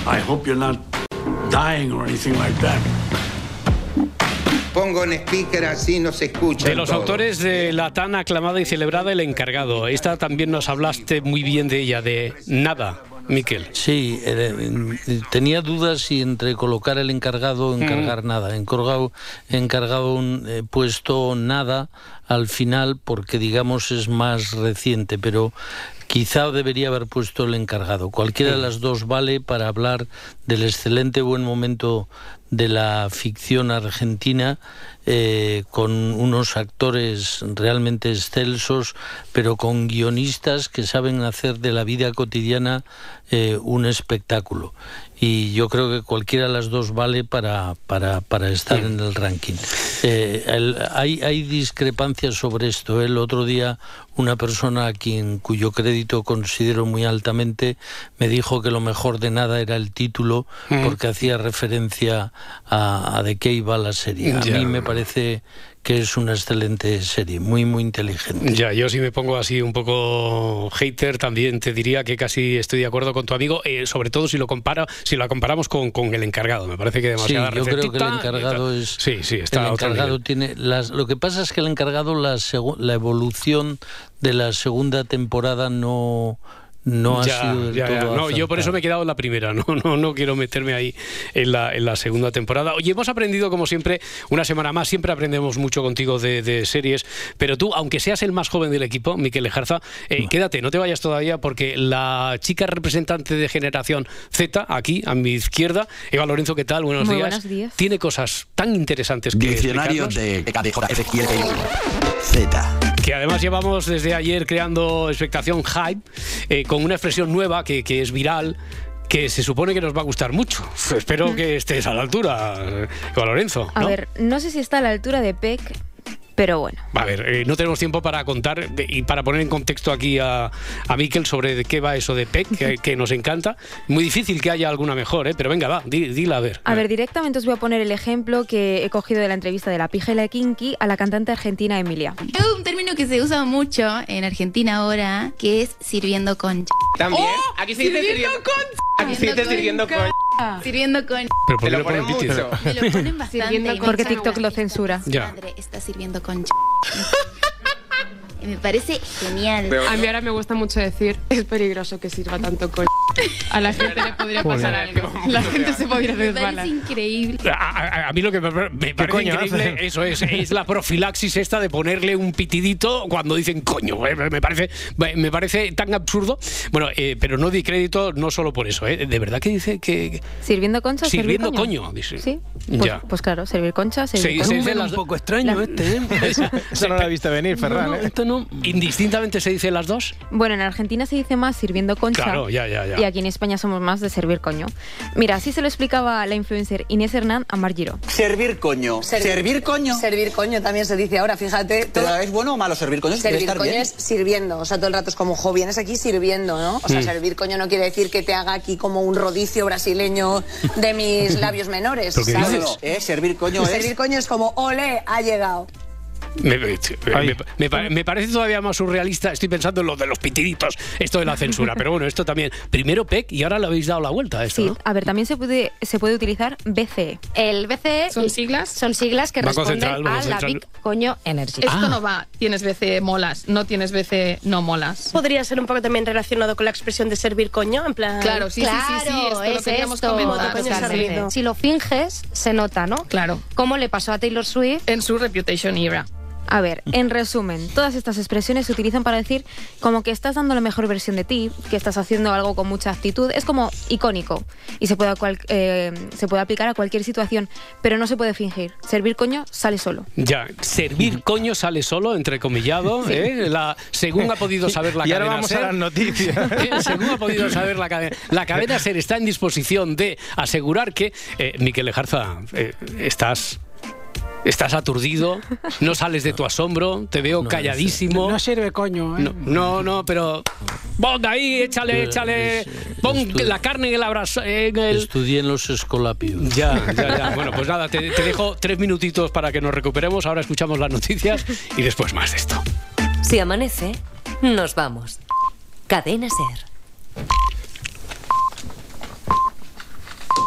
Speaker 26: I hope you're not dying or anything like that. Pongo en speaker así no se escucha.
Speaker 1: De los autores de la tan aclamada y celebrada El Encargado. Esta también nos hablaste muy bien de ella, de Nada. Miquel.
Speaker 2: Sí, eh, tenía dudas si entre colocar el encargado o encargar mm. nada. Encargado, encargado un eh, puesto nada al final porque digamos es más reciente, pero quizá debería haber puesto el encargado. Cualquiera de las dos vale para hablar del excelente buen momento de la ficción argentina eh, con unos actores realmente excelsos, pero con guionistas que saben hacer de la vida cotidiana eh, un espectáculo. Y yo creo que cualquiera de las dos vale para, para, para estar en el ranking. Eh, hay, hay discrepancias sobre esto. El otro día una persona a quien cuyo crédito considero muy altamente me dijo que lo mejor de nada era el título porque hacía referencia a, de qué iba la serie. A mí me parece que es una excelente serie, muy, muy inteligente.
Speaker 1: Ya, yo si me pongo así un poco hater, también te diría que casi estoy de acuerdo con tu amigo, eh, sobre todo si lo compara, si lo comparamos con, con el encargado. Me parece que demasiada
Speaker 2: sí, yo creo que el encargado es...
Speaker 1: Sí, sí, está
Speaker 2: el encargado tiene... Las, lo que pasa es que el encargado, la, la evolución de la segunda temporada no no ha sido del todo
Speaker 1: No, yo por eso me he quedado en la primera, no, no, no quiero meterme ahí en la, en la segunda temporada. Oye, hemos aprendido, como siempre, una semana más, siempre aprendemos mucho contigo de, series, pero tú, aunque seas el más joven del equipo, Miquel Lejarza, eh, quédate, no te vayas todavía, porque la chica representante de generación Z, aquí, a mi izquierda, Eva Lorenzo, ¿qué tal? Buenos, días. Tiene cosas tan interesantes que
Speaker 27: Diccionario de Z
Speaker 1: que además llevamos desde ayer creando expectación hype eh, con una expresión nueva que, que es viral que se supone que nos va a gustar mucho. Espero que estés a la altura, Eva Lorenzo.
Speaker 18: A ver, no sé si está a la altura de Peck, pero bueno.
Speaker 1: A ver, eh, no tenemos tiempo para contar y para poner en contexto aquí a, a Miquel sobre de qué va eso de PEC, que, nos encanta. Muy difícil que haya alguna mejor, ¿eh? pero venga, va, dila a ver.
Speaker 18: A ver, directamente os voy a poner el ejemplo que he cogido de la entrevista de la pija y la kinky a la cantante argentina Emilia.
Speaker 28: Es un término que se usa mucho en Argentina ahora, que es sirviendo con...
Speaker 29: También, ¡Oh! aquí se dice sirviendo, con... Aquí se dice sirviendo con...
Speaker 28: Sirviendo con.
Speaker 1: Pero ¿por qué lo ponen mucho?
Speaker 28: Me lo ponen bastante.
Speaker 18: Porque TikTok lo censura.
Speaker 28: Ya. Madre está sirviendo con. con Me parece genial.
Speaker 29: A mí ahora me gusta mucho decir, es peligroso que sirva tanto con... A la gente le podría pasar algo. La gente se podría resbalar.
Speaker 28: Me parece increíble.
Speaker 1: A, mí lo que me, parece increíble, eso es, es la profilaxis esta de ponerle un pitidito cuando dicen coño. Eh, me parece, me parece tan absurdo. Bueno, eh, pero no di crédito no solo por eso. ¿eh? De verdad que dice que...
Speaker 18: Sirviendo concha,
Speaker 1: Sirviendo coño. dice.
Speaker 18: Sí. Pues, ya. pues claro, servir concha, servir
Speaker 2: se, dice un poco extraño este, ¿eh?
Speaker 6: Eso no lo ha visto venir, Ferran.
Speaker 1: esto no... ¿Indistintamente se dice las dos?
Speaker 18: Bueno, en Argentina se dice más sirviendo concha.
Speaker 1: Claro, ya, ya, ya.
Speaker 18: Y aquí en España somos más de servir coño. Mira, así se lo explicaba la influencer Inés Hernán a Margiro.
Speaker 27: Servir coño. Servir, coño.
Speaker 30: Servir coño también se dice ahora, fíjate.
Speaker 27: Todo... ¿Es bueno o malo servir coño?
Speaker 30: Servir coño es sirviendo. O sea, todo el rato es como, jo, vienes aquí sirviendo, ¿no? O sea, mm. servir coño no quiere decir que te haga aquí como un rodicio brasileño de mis labios menores.
Speaker 27: ¿Sabes? ¿Eh? Servir coño es...
Speaker 30: Servir coño es como, ole, ha llegado.
Speaker 1: Me, parece todavía más surrealista. Estoy pensando en lo de los pitiditos, esto de la censura. Pero bueno, esto también. Primero PEC y ahora le habéis dado la vuelta a esto. Sí,
Speaker 18: a ver, también se puede, se puede utilizar BCE.
Speaker 28: El BCE.
Speaker 29: ¿Son siglas?
Speaker 28: Son siglas que responden a la Big Coño Energy.
Speaker 29: Esto no va, tienes BCE molas, no tienes BCE no molas.
Speaker 30: Podría ser un poco también relacionado con la expresión de servir coño, en plan.
Speaker 29: Claro, sí, sí, sí, sí, esto es lo queríamos comentar.
Speaker 28: Si lo finges, se nota, ¿no?
Speaker 29: Claro.
Speaker 28: ¿Cómo le pasó a Taylor Swift?
Speaker 29: En su Reputation Era.
Speaker 18: A ver, en resumen, todas estas expresiones se utilizan para decir como que estás dando la mejor versión de ti, que estás haciendo algo con mucha actitud. Es como icónico y se puede, cual- eh, se puede aplicar a cualquier situación, pero no se puede fingir. Servir coño sale solo.
Speaker 1: Ya, servir coño sale solo, entrecomillado,
Speaker 18: Sí.
Speaker 1: ¿eh? La, según ha podido saber la
Speaker 6: Y ahora
Speaker 1: cadena
Speaker 6: vamos a
Speaker 1: SER,
Speaker 6: las noticias.
Speaker 1: ¿eh? Según ha podido saber la cadena, la cadena SER está en disposición de asegurar que, eh, Miquel Lejarza, eh, estás... Estás aturdido, no sales de tu asombro, te veo calladísimo.
Speaker 3: No sirve coño, ¿eh?
Speaker 1: No, no, no, pero ponga ahí, échale, échale, pon la carne en el abrazo, en el...
Speaker 2: Estudié en los escolapios.
Speaker 1: Ya, ya, ya. Bueno, pues nada, te, te dejo tres minutitos para que nos recuperemos. Ahora escuchamos las noticias y después más de esto.
Speaker 31: Si amanece, nos vamos. Cadena Ser.